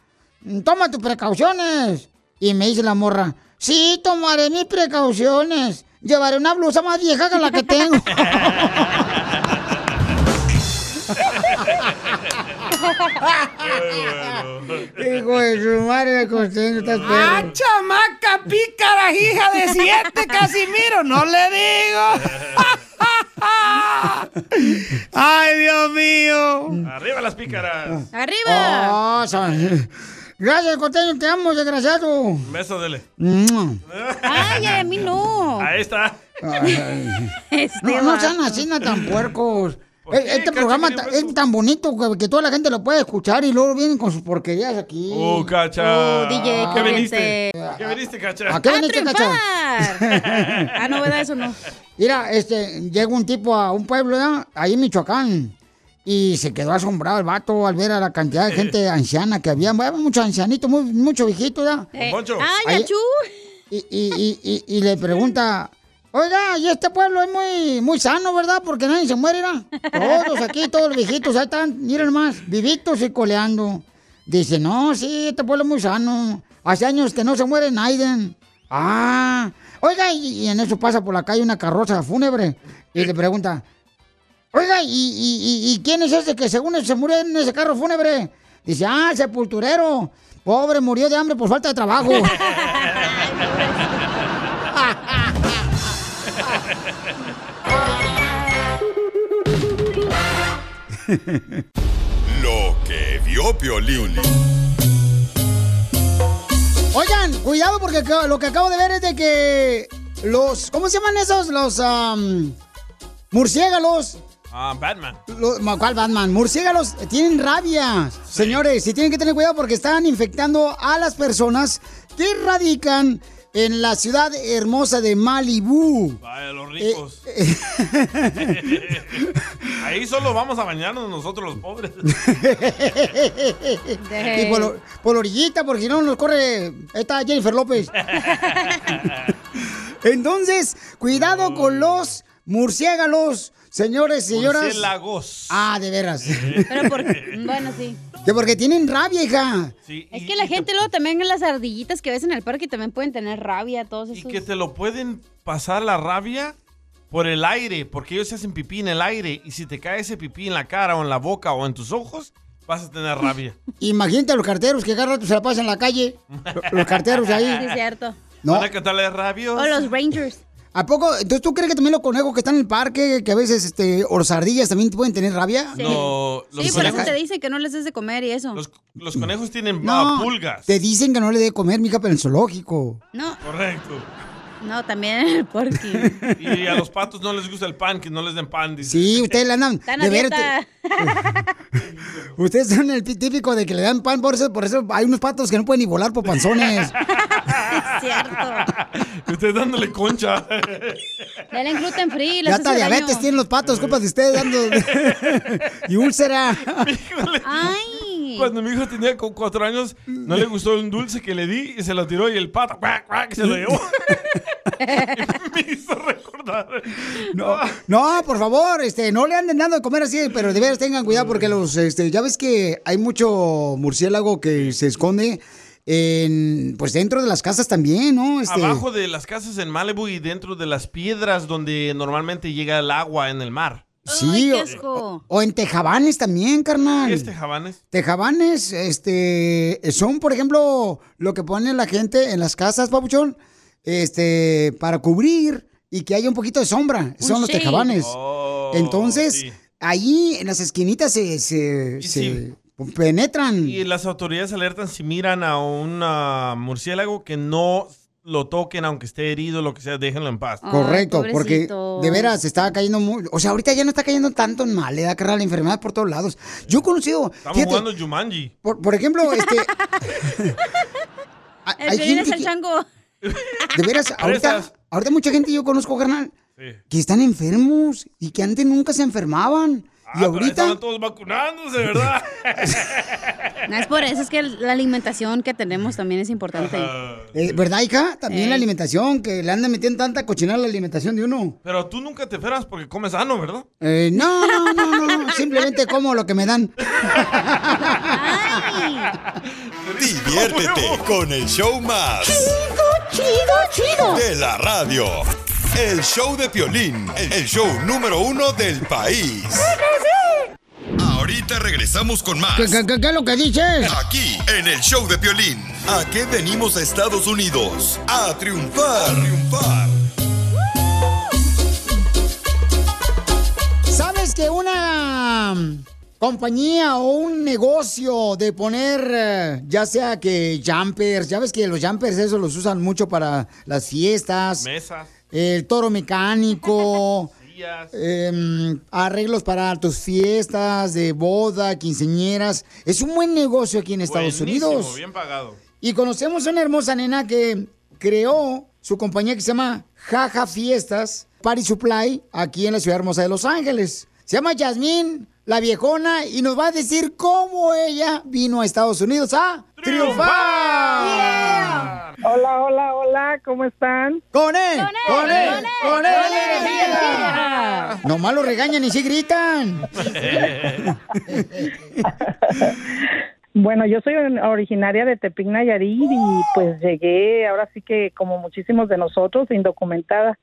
Toma tus precauciones. Y me dice la morra, sí, tomaré mis precauciones. Llevaré una blusa más vieja que la que tengo. Hijo de su madre, costeño, estás ¡Ah, perro. chamaca pícara, hija de siete, Casimiro! ¡No le digo! ¡Ay, Dios mío! Arriba las pícaras. ¡Arriba! Oh, son- Gracias, costeño, te amo, desgraciado. Un beso, dele. Ay, a mí no. Ahí está. Ay. Este No, no sean así, no tan puercos. E- Este programa ta- es tan bonito que, que toda la gente lo puede escuchar y luego vienen con sus porquerías aquí. Oh, cacha. Oh, DJ, ¿Qué cállense. viniste? ¿Qué viniste, cacha? ¿A qué viniste, cacha? ah, no, ¿verdad? Eso no. Mira, este, llega un tipo a un pueblo, ¿ya? ahí en Michoacán, y se quedó asombrado el vato al ver a la cantidad de gente anciana que había. Había muchos ancianitos, muy, mucho viejitos, ¿ya? Eh, ¡Ay, achú! Y, y, y, y, y le pregunta, oiga, y este pueblo es muy, muy sano, ¿verdad? Porque nadie se muere, ¿verdad? Todos aquí, todos los viejitos, ahí están, miren más, vivitos y coleando. Dice, no, sí, este pueblo es muy sano. Hace años que no se muere Naiden. Ah, oiga, y, en eso pasa por la calle una carroza fúnebre. Y le pregunta, oiga, ¿y, y, y- quién es ese que según se murió en ese carro fúnebre? Dice, ah, sepulturero. Pobre, murió de hambre por falta de trabajo. Lo que vio Piolín. Oigan, cuidado porque lo que acabo de ver es de que los, ¿cómo se llaman esos? Los am, murciélagos. Ah, Batman. Los, ¿Cuál Batman? Murciélagos tienen rabia. Señores, y tienen que tener cuidado porque están infectando a las personas que radican en la ciudad hermosa de Malibú. Vaya, los ricos. Eh, Ahí solo vamos a bañarnos nosotros los pobres. y por, lo- por la orillita, porque si no nos corre esta Jennifer López. Entonces, cuidado con los murciélagos, señores, señoras. Murciélagos. Ah, de veras. Pero por... Bueno, sí. Que porque tienen rabia, hija. Es que la gente luego también en las ardillitas que ves en el parque también pueden tener rabia, todos esos. Y que te lo pueden pasar la rabia por el aire, porque ellos se hacen pipí en el aire. Y si te cae ese pipí en la cara o en la boca o en tus ojos, vas a tener rabia. Imagínate a los carteros que cada rato se la pasan en la calle. Lo- Los carteros ahí. Sí, cierto. No. ¿Van a cantarle rabios? O los Rangers. ¿A poco? Entonces, ¿tú crees que también los conejos que están en el parque, que a veces, este, o los ardillas también pueden tener rabia? No, los, Sí, por eso te dice que no les des de comer y eso. los conejos tienen No, ah, pulgas. te dicen que no le dé comer, mija, pero en el zoológico. No. Correcto. No, también el porky. Y a los patos no les gusta el pan, que no les den pan. dice. Sí, ustedes le andan. Están de a ver- ustedes son el tí- típico de que le dan pan, por eso, por eso hay unos patos que no pueden ni volar por panzones. Usted dándole concha. Denle gluten free. les ya daño. diabetes tienen los patos, culpa de ustedes dando. y úlcera. Ay. Cuando mi hijo tenía como cuatro años, no le gustó un dulce que le di y se lo tiró y el pato cuac, cuac, se lo llevó. me hizo recordar. No, no, por favor, este, no le anden dando de comer así, pero de veras tengan cuidado porque los, este, ya ves que hay mucho murciélago que se esconde en, pues dentro de las casas también, ¿no? Este, Abajo de las casas en Malibu y dentro de las piedras donde normalmente llega el agua en el mar. Sí, o, o en tejabanes también, carnal. ¿Qué es tejabanes? Tejabanes, este, son, por ejemplo, lo que pone la gente en las casas, papuchón, este, para cubrir y que haya un poquito de sombra. son los tejabanes. Oh, Entonces, sí. ahí en las esquinitas se, se, se penetran. Y las autoridades alertan si miran a un murciélago que no lo toquen aunque esté herido, lo que sea, déjenlo en paz. Correcto, porque de veras está cayendo muy. O sea, ahorita ya no está cayendo tanto en mal, le da carnal la enfermedad por todos lados. Yo he conocido. Estamos fíjate, jugando Jumanji. por, por ejemplo, este. hay- El hay gente el que- chango. De veras, ahorita, ahorita mucha gente yo conozco, carnal, Sí. que están enfermos y que antes nunca se enfermaban. Ah, y ahorita. Estaban todos vacunándose, ¿verdad? No es por eso, es que la alimentación que tenemos también es importante. Eh, ¿Verdad, hija? También la alimentación, que le andan metiendo tanta cochinada la alimentación de uno. Pero tú nunca te enfermas porque comes sano, ¿verdad? Eh, no, no, no, no, simplemente como lo que me dan. Diviértete con el show más. Chido, chido. De la radio. El show de Piolín, el show número uno del país. Ahorita regresamos con más. ¿Qué, qué, qué- qué es lo que dices? Aquí, en el show de Piolín. ¿A qué venimos a Estados Unidos? A triunfar. A triunfar. ¿Sabes que una compañía o un negocio de poner, eh, ya sea que jumpers, ya ves que los jumpers esos los usan mucho para las fiestas, Mesas, el toro mecánico, em, arreglos para tus fiestas de boda, quinceñeras, es un buen negocio aquí en Estados Buenísimo, Unidos. bien pagado. Y conocemos a una hermosa nena que creó su compañía que se llama Jaja Fiestas Party Supply aquí en la ciudad hermosa de Los Ángeles. Se llama Yasmín, la viejona, y nos va a decir cómo ella vino a Estados Unidos a triunfar. Hola, hola, hola, ¿cómo están? ¡Con él! ¡Con él! ¡Con él! energía! Nomás lo regañan y sí gritan. Bueno, yo soy or- originaria de Tepic, Nayarit y pues llegué, ahora sí que como muchísimos de nosotros, indocumentada.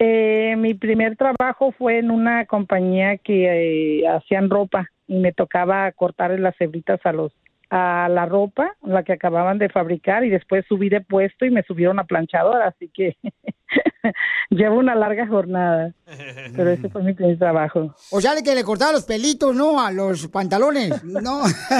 Eh, mi primer trabajo fue en una compañía que eh, hacían ropa y me tocaba cortar las hebritas a los a la ropa, la que acababan de fabricar y después subí de puesto y me subieron a planchadora, así que llevo una larga jornada. Pero ese fue mi primer trabajo. O sea, que le cortaba los pelitos, ¿no? A los pantalones. No.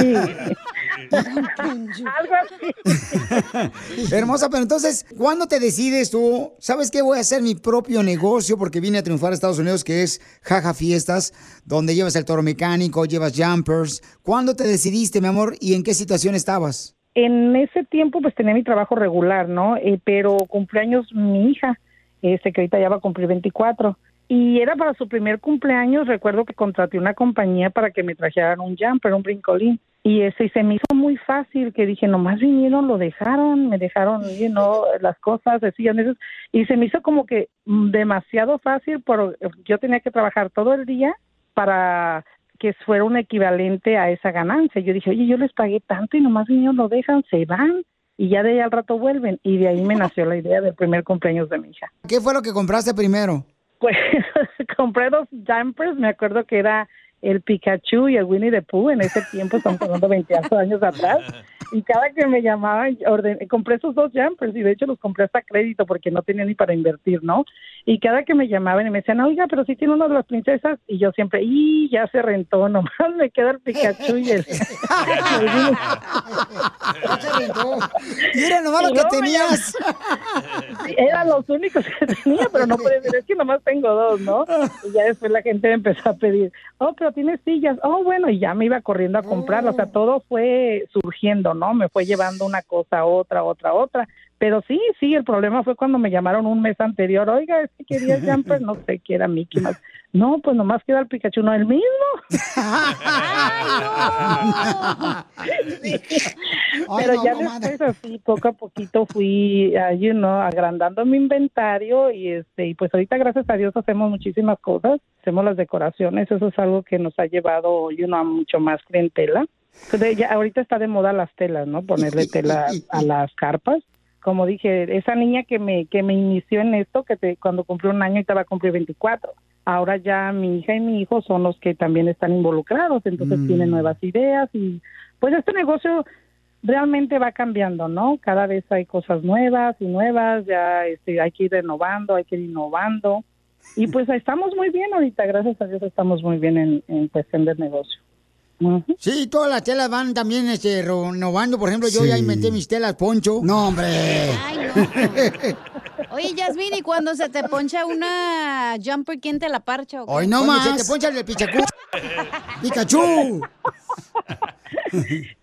Algo así. Hermosa, pero entonces, ¿cuándo te decides tú? ¿Sabes qué? Voy a hacer mi propio negocio porque vine a triunfar a Estados Unidos, que es Jaja Fiestas, donde llevas el toro mecánico, llevas jumpers. ¿Cuándo te decidiste, mi amor, y en qué situación estabas? En ese tiempo pues tenía mi trabajo regular, ¿no? Eh, pero cumpleaños mi hija, este que ahorita ya va a cumplir 24. Y era para su primer cumpleaños, recuerdo que contraté una compañía para que me trajeran un jumper, un brincolín. Y ese se me hizo muy fácil, que dije, nomás vinieron, lo dejaron, me dejaron, you know, las cosas, decían eso. Y se me hizo como que demasiado fácil, pero yo tenía que trabajar todo el día para que fuera un equivalente a esa ganancia. Yo dije, oye, yo les pagué tanto y nomás vinieron, lo dejan, se van y ya de ahí al rato vuelven. Y de ahí me nació la idea del primer cumpleaños de mi hija. ¿Qué fue lo que compraste primero? Pues compré dos jumpers, me acuerdo que era el Pikachu y el Winnie the Pooh en ese tiempo, estamos hablando 20 años atrás. Y cada que me llamaban, ordené, compré esos dos jumpers y de hecho los compré hasta crédito porque no tenía ni para invertir, ¿no? Y cada que me llamaban y me decían, oiga, pero si tiene uno de las princesas, y yo siempre, y ya se rentó, nomás me queda el Pikachu y el. Y era nomás lo que tenías. Eran los únicos que tenía, pero no puede ser, es que nomás tengo dos, ¿no? Y ya después la gente me empezó a pedir, oh, pero tienes sillas, oh, bueno, y ya me iba corriendo a comprarlo, o sea, todo fue surgiendo, ¿no? Me fue llevando una cosa a otra, otra, otra. Pero sí, sí, el problema fue cuando me llamaron un mes anterior, oiga, es que quería jumper, no sé, qué era Mickey Mouse. No, pues nomás queda el Pikachu, no el mismo. Sí. Pero no, ya comadre. después así, poco a poquito fui, ah, you know, agrandando mi inventario y este, y pues ahorita gracias a Dios hacemos muchísimas cosas, hacemos las decoraciones, eso es algo que nos ha llevado, you know, a mucho más clientela. Entonces, ya ahorita está de moda las telas, ¿no? Ponerle tela a las carpas. Como dije, esa niña que me que me inició en esto, que te, cuando cumplió un año y te va a cumplir 24. Ahora ya mi hija y mi hijo son los que también están involucrados, entonces Mm. tienen nuevas ideas y pues este negocio realmente va cambiando, ¿no? Cada vez hay cosas nuevas y nuevas, ya este, hay que ir renovando, hay que ir innovando. Y pues estamos muy bien ahorita, gracias a Dios estamos muy bien en, en cuestión del negocio. Sí, todas las telas van también este, renovando. Por ejemplo, yo Sí. ya inventé mis telas, Poncho. No, hombre. Oye, Yasmin, ¿y cuando se te poncha una jumper, quién te la parcha? o qué? Hoy no más. Se te poncha el Pikachu. Pikachu.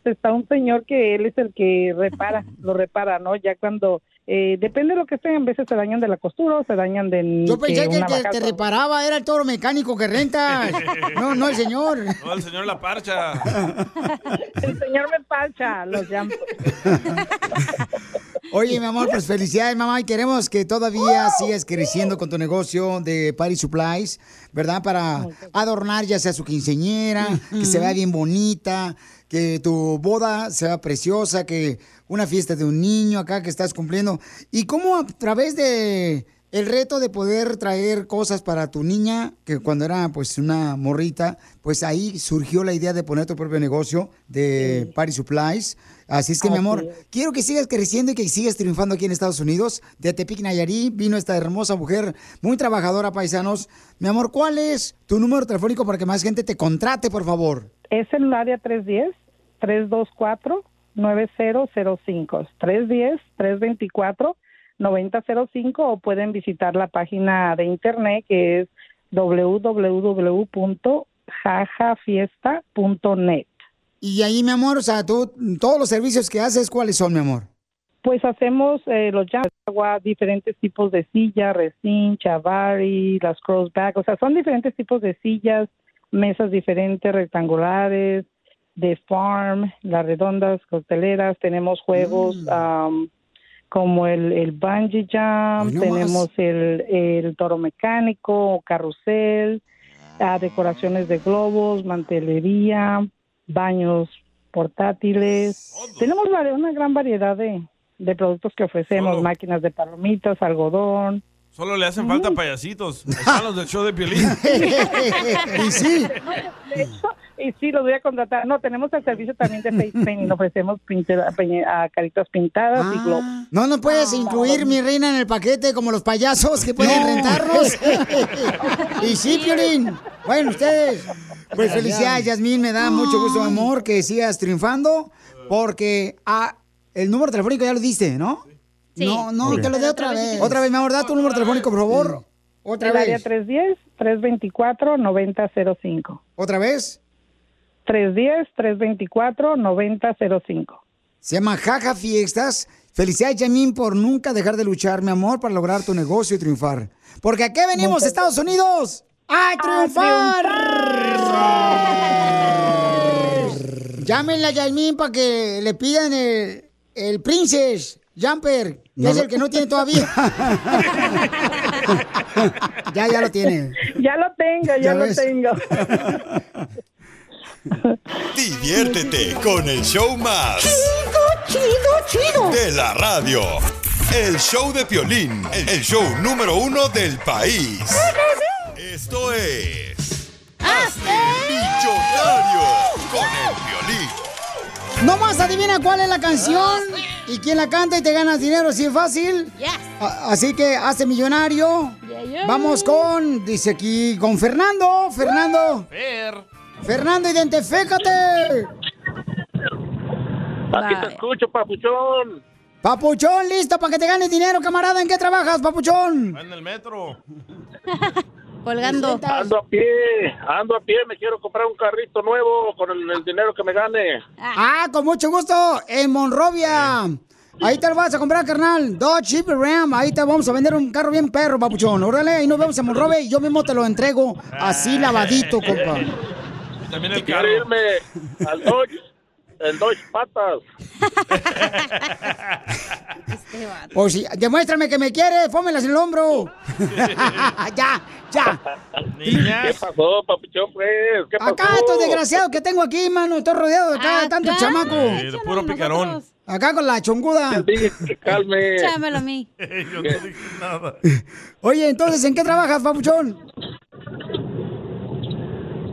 Está un señor que él es el que repara, lo repara, ¿no? Ya cuando, eh, depende de lo que sea, a veces se dañan de la costura o se dañan de... Yo pensé que el una que te reparaba era el toro mecánico que rentas. No, no el señor. No, el señor La Parcha. El señor me parcha los jumpers. Oye, mi amor, pues felicidades, mamá. Y queremos que todavía sigas creciendo con tu negocio de Party Supplies, ¿verdad? Para adornar ya sea su quinceñera, que se vea bien bonita, que tu boda sea preciosa, que una fiesta de un niño acá que estás cumpliendo. Y cómo a través de el reto de poder traer cosas para tu niña, que cuando era pues una morrita, pues ahí surgió la idea de poner tu propio negocio de Party Supplies. Así es que, mi Así amor, es. quiero que sigas creciendo y que sigas triunfando aquí en Estados Unidos. De Tepic Nayarit vino esta hermosa mujer, muy trabajadora, paisanos. Mi amor, ¿cuál es tu número telefónico para que más gente te contrate, por favor? Es el área 310-324-9005. 310-324-9005 o pueden visitar la página de internet que es www.jajafiesta.net. Y ahí, mi amor, o sea, tú, todos los servicios que haces, ¿cuáles son, mi amor? Pues hacemos eh, los agua, diferentes tipos de sillas, resin, chavari, las crossback, o sea, son diferentes tipos de sillas, mesas diferentes, rectangulares, de farm, las redondas, costeleras, tenemos juegos am, como el, el bungee jump, tenemos el, el toro mecánico, carrusel, ah, decoraciones de globos, mantelería, baños portátiles. Tenemos una gran variedad de, de productos que ofrecemos, máquinas de palomitas, algodón. Solo le hacen falta payasitos. Están los del show de Piolín. y sí. De hecho, y sí, los voy a contratar. No, tenemos el servicio también de face painting. Ofrecemos pintura- ah, caritas pintadas y globos. No nos puedes incluir, mi reina, en el paquete como los payasos que pueden rentarnos. y sí, Piolín. Bueno, ustedes. Pues felicidades, Yasmín. Me da mucho gusto, mi amor, que sigas triunfando. Porque ah, el número telefónico ya lo diste, ¿no? Sí. No, no, Ok. que lo dé otra vez. Otra vez, mi amor, da tu número telefónico, por favor. Otra el área vez. 310-324-9005. ¿Otra vez? 310-324-9005. Se llama Jaja Fiestas. Felicidades, Yasmín, por nunca dejar de luchar, mi amor, para lograr tu negocio y triunfar. Porque aquí venimos, Muchas Estados Unidos, a triunfar. Llámenle a Yasmín para que le pidan el, el Princess Jumper, No es lo- el que no tiene todavía. ya, ya lo tiene. Ya lo tengo, ya, Ya lo ves. tengo. Diviértete con el show más. Chido, chido, De la radio. El show de Piolín, el show número uno del país. Esto es... Hazte millonario con el violín. Nomás adivina cuál es la canción y quién la canta y te ganas dinero, así es fácil. Así que hace millonario. yeah. Vamos con, dice aquí, con Fernando. Fernando. Fer. Fernando, identifícate. Aquí te escucho, papuchón. Papuchón, listo para que te ganes dinero, camarada. ¿En qué trabajas, papuchón? En el metro. Colgando. Ando a pie, ando a pie, me quiero comprar un carrito nuevo con el, el dinero que me gane. Ah, con mucho gusto, en Monrovia. Ahí te lo vas a comprar, carnal. Dodge Jeep Ram. Ahí te vamos a vender un carro bien perro, papuchón. Órale, ahí nos vemos en Monrovia y yo mismo te lo entrego así lavadito, compa. Y también el Quiero carro. irme al Dodge, el Dodge Patas. O si, demuéstrame que me quieres, pómelas en el hombro. ya, ya. ¿Qué pasó, papuchón, pues? ¿Qué pasó? Acá estos desgraciados que tengo aquí, mano, estoy rodeado de acá, de tanto chamaco. Sí, de puro picarón. Acá con la chonguda. Que calme. Chámelo a mí. Yo no dije nada. Oye, entonces, ¿en qué trabajas, papuchón?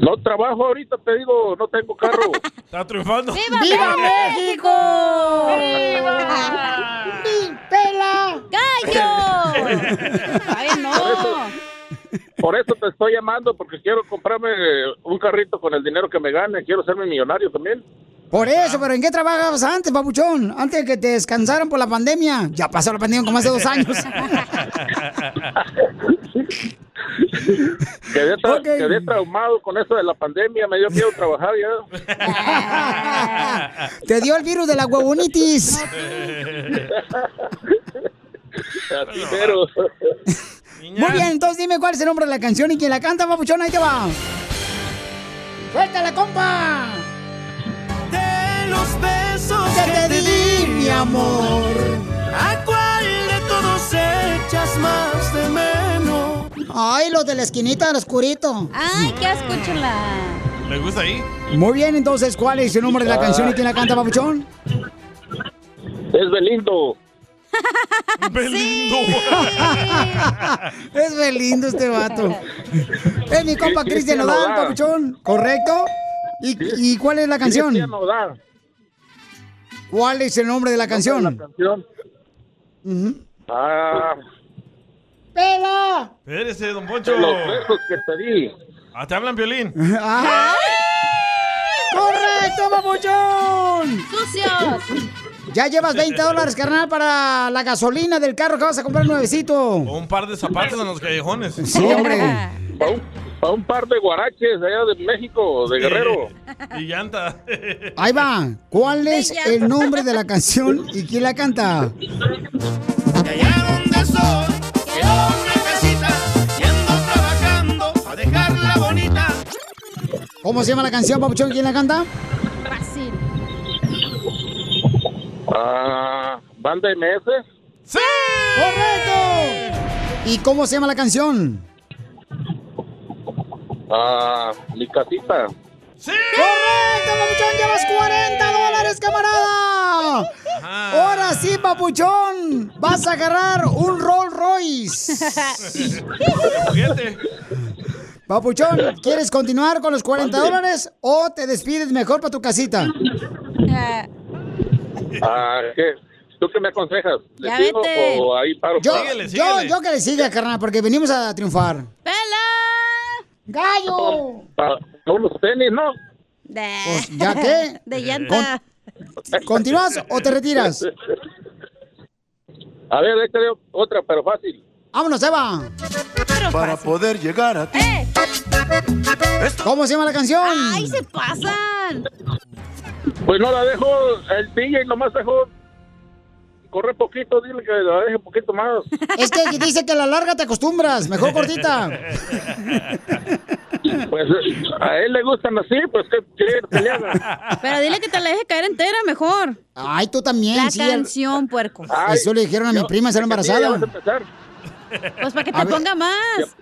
No trabajo ahorita, te digo, no tengo carro. Está triunfando. ¡Viva, ¡Viva México! ¡Viva! ¡Pela! ¡Gallo! ¡Ay, no! Por eso te estoy llamando, porque quiero comprarme un carrito con el dinero que me gane. Quiero serme millonario también. Por eso, pero ¿en qué trabajabas antes, papuchón? Antes de que te descansaran por la pandemia. Ya pasó la pandemia como hace dos años. Quedé, tra- quedé traumado con eso de la pandemia, me dio miedo trabajar ya. Te dio el virus de la huevonitis. Así pero Muy bien, entonces dime cuál es el nombre de la canción y quién la canta, papuchón, ahí te va. ¡Suéltala, compa! Los besos que te di, mi amor. ¿A cuál de todos echas más de menos? Ay, los de la esquinita del oscurito. Ay, qué asco. ¿Le gusta ahí? Muy bien, entonces, ¿cuál es el nombre de la Ah. canción y quién la canta, papuchón? es Belindo. Belindo. es Belindo este vato. Es mi compa Cristian Nodal, Nodal. papuchón. ¿Correcto? ¿Y, y cuál es la canción? Cristian Nodal. ¿Cuál es el nombre de la canción? La canción. Ah, ¡Pela! Espérese, don Poncho. los besos que te di. Ah, te hablan violín. ¡Ay! ¡Correcto, papuchón! ¡Sucios! Ya llevas 20 dólares, carnal, para la gasolina del carro que vas a comprar nuevecito. O un par de zapatos en los callejones. Sí, hombre. Para un, pa' un par de guaraches allá de México, de Guerrero. Y llanta. Ahí va. ¿Cuál es el nombre de la canción y quién la canta? Allá donde soy, quiero una casita, yendo trabajando, a dejarla bonita. ¿Cómo se llama la canción, papuchón? ¿Quién la canta? Fácil. Ah, banda MS. ¡Sí! ¡Correcto! ¿Y cómo se llama la canción? Ah, mi casita. ¡Sí! ¡Correcto, papuchón! ¡Llevas 40 dólares, camarada! Ahora sí, papuchón. Vas a agarrar un Rolls Royce. Papuchón, ¿quieres continuar con los 40 dólares o te despides mejor para tu casita? Ah, Ah, ¿qué? ¿Tú qué me aconsejas? ¿Le Ya sigo vete. o ahí paro? Yo, Síguele, yo, yo que le siga, carnal, porque venimos a triunfar. ¡Pela! ¡Gallo! Para unos tenis, ¿no? De, Pues, ¿ya qué? de llanta. ¿Continúas o te retiras? A ver, échale otra, pero fácil. ¡Vámonos, Eva! Pero Para fácil. poder llegar a ti. ¡Eh! ¿Cómo se llama la canción? ¡Ay, se pasan! Pues no la dejo, el DJ nomás dejó correr poquito, dile que la deje un poquito más. Es que dice que a la larga te acostumbras, mejor cortita. Pues a él le gustan así, pues ¿qué quiere que le haga? Pero dile que te la deje caer entera mejor. Ay, tú también, La sí. canción, puerco. Ay, Eso le dijeron a mi yo- prima, ser ya vas a embarazada. empezar. Pues para que A te ver. ponga más.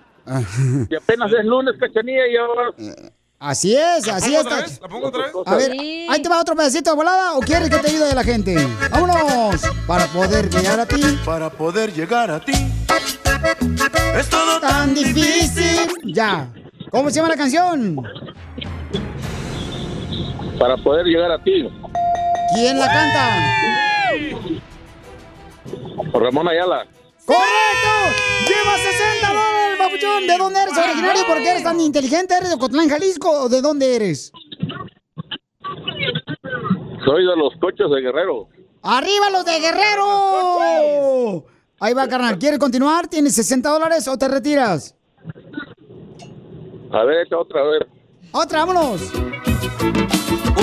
Y apenas es lunes, cachanilla, y ahora... Así es, así ¿La es. pongo otra vez? ¿La pongo otra vez? A ver, Sí. ahí te va otro pedacito de volada o quieres que te ayude la gente. ¡Vámonos! Para poder llegar a ti. Para poder llegar a ti. Es todo Tan difícil. Ya. ¿Cómo se llama la canción? Para poder llegar a ti. ¿Quién la canta? Ramón Ayala. ¡Correcto! ¡Lleva 60 dólares, papuchón! ¿De dónde eres originario? ¿Por qué eres tan inteligente? ¿Eres de Ocotlán, Jalisco o de dónde eres? Soy de los coches de Guerrero. ¡Arriba los de Guerrero! Ahí va, carnal. ¿Quieres continuar? ¿Tienes 60 dólares o te retiras? A ver, echa otra vez. ¡Otra, vámonos!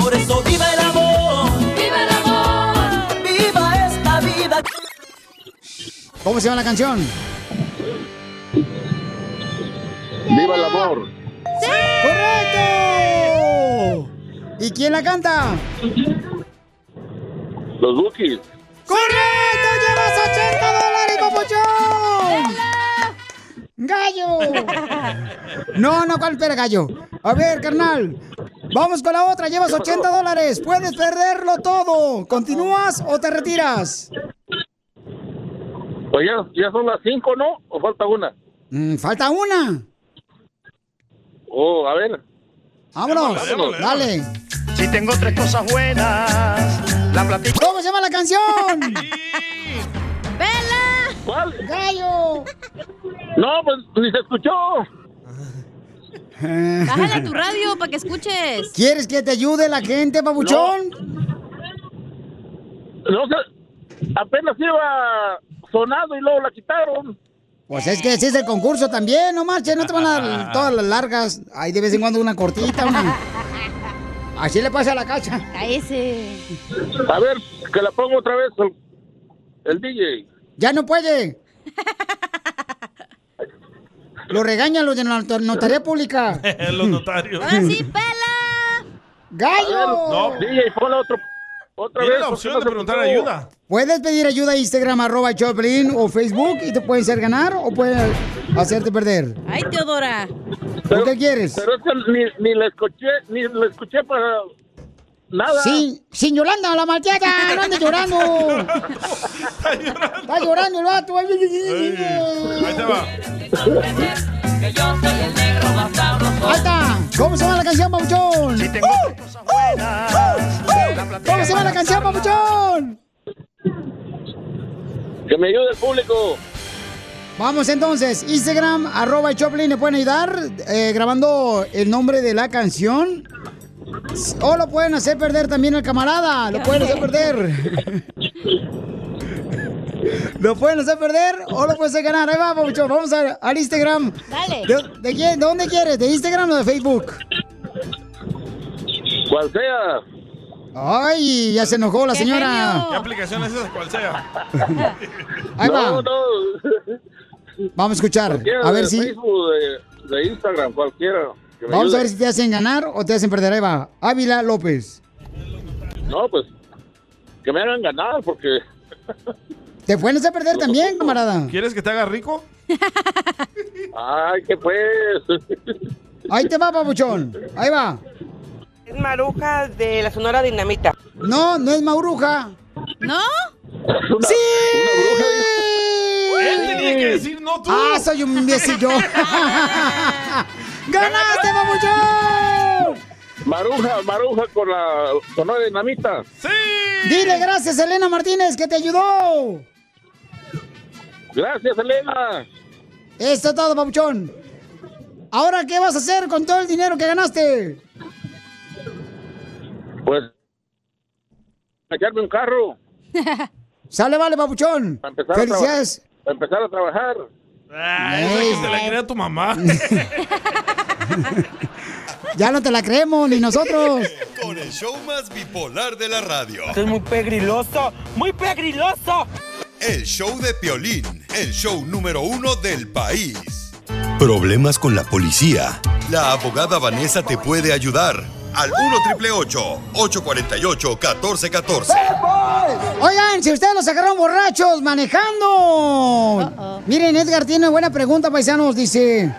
Por eso viva el amor, viva el amor, viva esta vida. ¿Cómo se llama la canción? ¡Viva el amor! ¡Correcto! ¿Y quién la canta? Los Bookies. ¡Correcto! ¡Llevas 80 dólares, papuchón! ¡Gallo! No, no, ¿cuál espera, gallo? A ver, carnal. Vamos con la otra. Llevas 80 dólares. Puedes perderlo todo. ¿Continúas o te retiras? Pues ya, ya son las cinco, ¿no? ¿O falta una? Mm, falta una. Oh, a ver. Vámonos. Vámonos. Dale. Si tengo tres cosas buenas, la platico. ¿Cómo se llama la canción? ¡Vela! ¿Cuál? ¡Gallo! No, pues ni se escuchó. Bájale a tu radio para que escuches. ¿Quieres que te ayude la gente, babuchón? No sé, apenas iba sonando y luego la quitaron. Pues es que ese es el concurso también, no marches, no te van a dar todas las largas. Hay de vez en cuando una cortita, una. Así le pasa a la cacha. Cállese. A ver, que la pongo otra vez el, el DJ. Ya no puede. Lo regañan los de la not- notaría pública. Los notarios. Ahora sí, pela. ¡Gallo! No. DJ, ponla otro, otra Tiene vez. la opción no de preguntar ayuda. Puedes pedir ayuda a Instagram, arroba Choplin o Facebook y te pueden hacer ganar o pueden hacerte perder. Ay, Teodora. ¿Por qué quieres? Pero es que ni, ni la escuché, ni la escuché para nada. Sí, sin Yolanda, la malteada, no andes llorando. Está llorando el vato. Ay, ay, ay, ay. Ahí te va. Ahí está. ¿Cómo se llama la canción, Papuchón? Si tengo tres cosas buenas, la platico. ¿Cómo se llama la canción, Papuchón? Que me ayude el público. Vamos entonces, Instagram, arroba el Choplin, ¿le pueden ayudar eh, grabando el nombre de la canción? O lo pueden hacer perder también el camarada, lo pueden hacer perder. Lo pueden hacer perder o lo pueden hacer ganar. Ahí va, vamos a- al Instagram. Dale. ¿De, de quién? ¿De dónde quieres? ¿De Instagram o de Facebook? Cual sea. Ay, ya se enojó la ¡Qué señora. genio! ¿Qué aplicación es esa? Cual sea. Ahí no, va. no. Vamos a escuchar. Cualquiera A ver de si. Facebook, de, de Instagram, cualquiera. Vamos a ver si te hacen ganar o te hacen perder. Ahí va. Ávila López. No, pues que me hagan ganar porque ¿Te pueden hacer perder también, camarada? ¿Quieres que te haga rico? ay, que pues. Ahí te va, papuchón. Ahí va. Es Maruja de la Sonora Dinamita. No, no es Mauruja. ¿No? Una, ¡Sí! una bruja. Él tenía que decir no tú. Ah, soy un imbécil yo. ¡Ganaste, papuchón! Maruja, Maruja con la sonora dinamita. ¡Sí! Dile gracias, Elena Martínez, que te ayudó. Gracias, Elena. Esto es todo, papuchón. Ahora, ¿qué vas a hacer con todo el dinero que ganaste? Pues echarme un carro Sale, vale, papuchón. para empezar, Felicidades. A, para empezar a trabajar. Ah, esa que se la crea tu mamá. Ya no te la creemos, ni nosotros. Con el show más bipolar de la radio. Esto es muy pegriloso, muy pegriloso. El show de Piolín, el show número uno del país. Problemas con la policía. La abogada Vanessa te puede ayudar. Al 1 848 1414 Oigan, si ustedes los agarraron borrachos manejando. Miren, Edgar tiene buena pregunta, paisanos. Dice,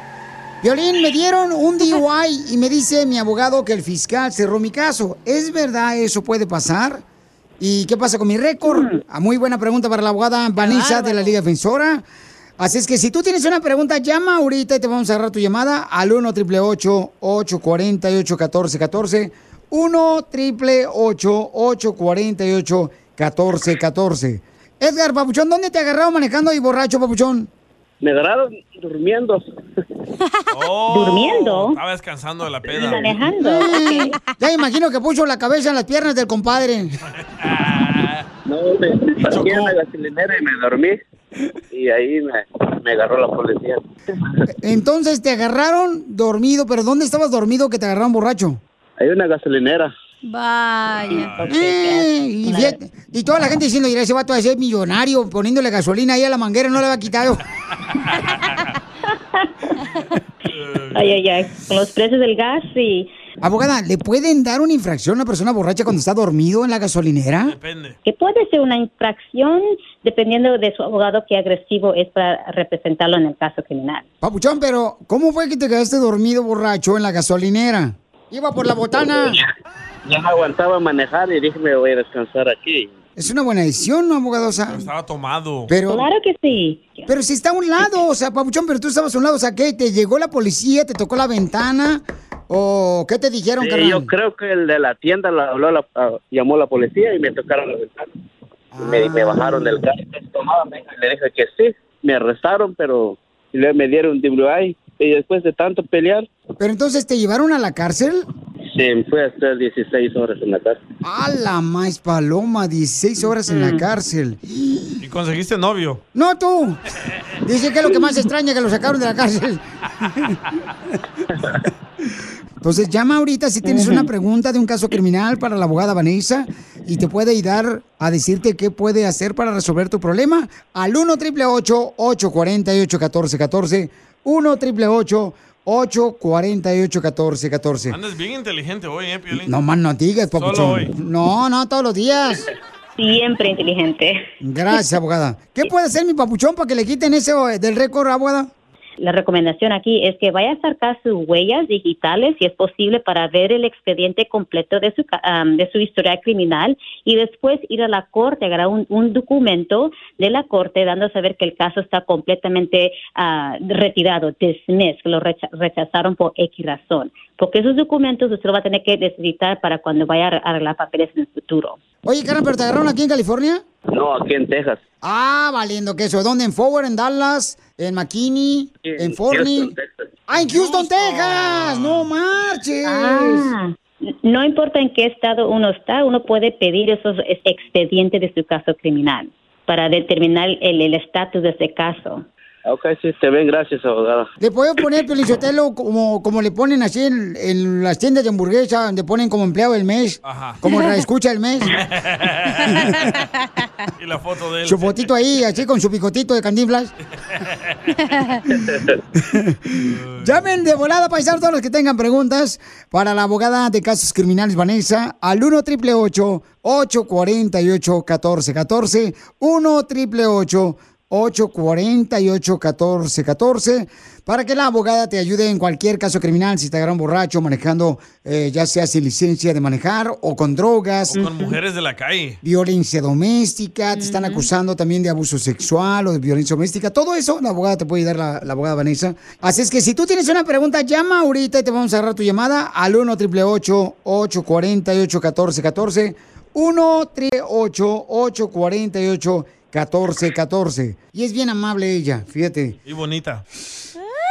Violín, me dieron un DUI y me dice mi abogado que el fiscal cerró mi caso. ¿Es verdad eso puede pasar? ¿Y qué pasa con mi récord? Ah, Muy buena pregunta para la abogada Vanessa de la Liga Defensora. Así es que si tú tienes una pregunta, llama ahorita y te vamos a agarrar tu llamada al 1 888 848 1414 1 888 848 1414 Edgar, papuchón, ¿dónde te agarraron manejando y borracho, papuchón? Me agarraron durmiendo. Oh, ¿Durmiendo? Estaba descansando de la peda. Mm, Ya imagino que puso la cabeza en las piernas del compadre. No, me parqué en la gasolinera y me dormí. Y ahí me, me agarró la policía. Entonces te agarraron dormido, pero ¿dónde estabas dormido que te agarraron borracho? Hay una gasolinera. Vaya. Eh, y, fíjate- y toda la gente diciendo, mira, ese vato va a ser millonario poniéndole gasolina ahí a la manguera, no le va a quitado. Ay, ay, ay. Con los precios del gas, sí. Abogada, ¿le pueden dar una infracción a una persona borracha cuando está dormido en la gasolinera? Que puede ser una infracción dependiendo de su abogado qué agresivo es para representarlo en el caso criminal. Papuchón, pero ¿cómo fue que te quedaste dormido borracho en la gasolinera? Iba por la botana. Ya no aguantaba manejar y dije, me voy a descansar aquí. Es una buena decisión, ¿no, abogadosa? Estaba tomado. Pero, Claro que sí. Pero si está a un lado, o sea, Papuchón, pero tú estabas a un lado, o sea, ¿qué? ¿Te llegó la policía, te tocó la ventana? ¿O qué te dijeron, Sí, carnal? yo creo que el de la tienda la habló, la- llamó a la policía y me tocaron la ventana. Y me, me bajaron del carro. Le dije que sí. Me arrestaron, pero luego me dieron DWI. Y después de tanto pelear, Pero entonces, ¿te llevaron a la cárcel? se me fue a estar 16 horas en la casa. A la más paloma, 16 horas en la cárcel. ¿Y conseguiste novio? No tú. Dice que es lo que más extraña que lo sacaron de la cárcel. Entonces llama ahorita si tienes una pregunta de un caso criminal para la abogada Vanessa y te puede ayudar a decirte qué puede hacer para resolver tu problema al 1 888 848 1414 1 888 848 1414 Andas bien inteligente hoy, ¿eh, Piolín? No más no digas, papuchón. No, no, todos los días. Siempre inteligente. Gracias, abogada. ¿Qué puede hacer mi papuchón para que le quiten ese eh, del récord, abogada? La recomendación aquí es que vaya a sacar sus huellas digitales, si es posible, para ver el expediente completo de su, ca- am, de su historial criminal y después ir a la corte, agarrar un, un documento de la corte dando a saber que el caso está completamente ah, retirado, dismissed, que lo recha- rechazaron por X razón. Porque esos documentos usted lo va a tener que necesitar para cuando vaya a ar- arreglar papeles en el futuro. Oye, carnal, ¿pero te agarraron aquí en California? No, aquí en Texas. Ah, valiendo queso. ¿Dónde? ¿En Forward, en Dallas, en McKinney, en Forney? ¡Ah, en Houston, Texas! ¡No marches! Ah, no importa en qué estado uno está, uno puede pedir esos es- expedientes de su caso criminal para determinar el el estatus de ese caso. Ok, sí, te ven, gracias, abogada. ¿Le puedo poner Pelichotelo como, como le ponen así en, en las tiendas de hamburguesa, donde ponen como empleado del mes? Como la escucha el mes. y la foto de él. Su fotito ahí, así con su picotito de cantinflas. Llamen de volada paisar todos los que tengan preguntas para la abogada de casos criminales Vanessa al 1 888 848 1414 1 888 848 1414 para que la abogada te ayude en cualquier caso criminal si te agarran borracho manejando eh, ya sea sin licencia de manejar o con drogas. O con mujeres de la calle. violencia doméstica, te están acusando también de abuso sexual o de violencia doméstica, todo eso la abogada te puede ayudar, la, la abogada Vanessa. Así es que si tú tienes una pregunta, llama ahorita y te vamos a agarrar tu llamada al 1 888 848 1414 1 888 848 1414 Y es bien amable ella, fíjate. Y bonita.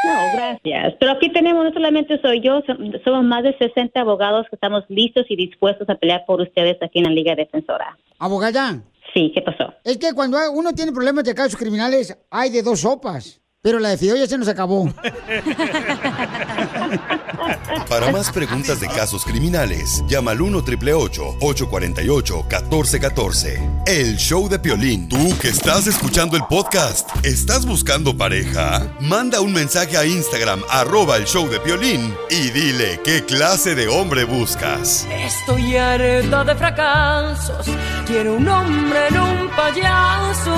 No, gracias. Pero aquí tenemos, no solamente soy yo, som- somos más de 60 abogados que estamos listos y dispuestos a pelear por ustedes aquí en la Liga Defensora. Abogada. Sí, ¿qué pasó? Es que cuando uno tiene problemas de casos criminales, hay de dos sopas. Pero la de Fideo ya se nos acabó. Para más preguntas de casos criminales, llama al 1 848 1414 El show de Piolín. Tú que estás escuchando el podcast, ¿estás buscando pareja? Manda un mensaje a Instagram, arroba el show de Piolín, y dile qué clase de hombre buscas. Estoy harta de fracasos. Quiero un hombre en un payaso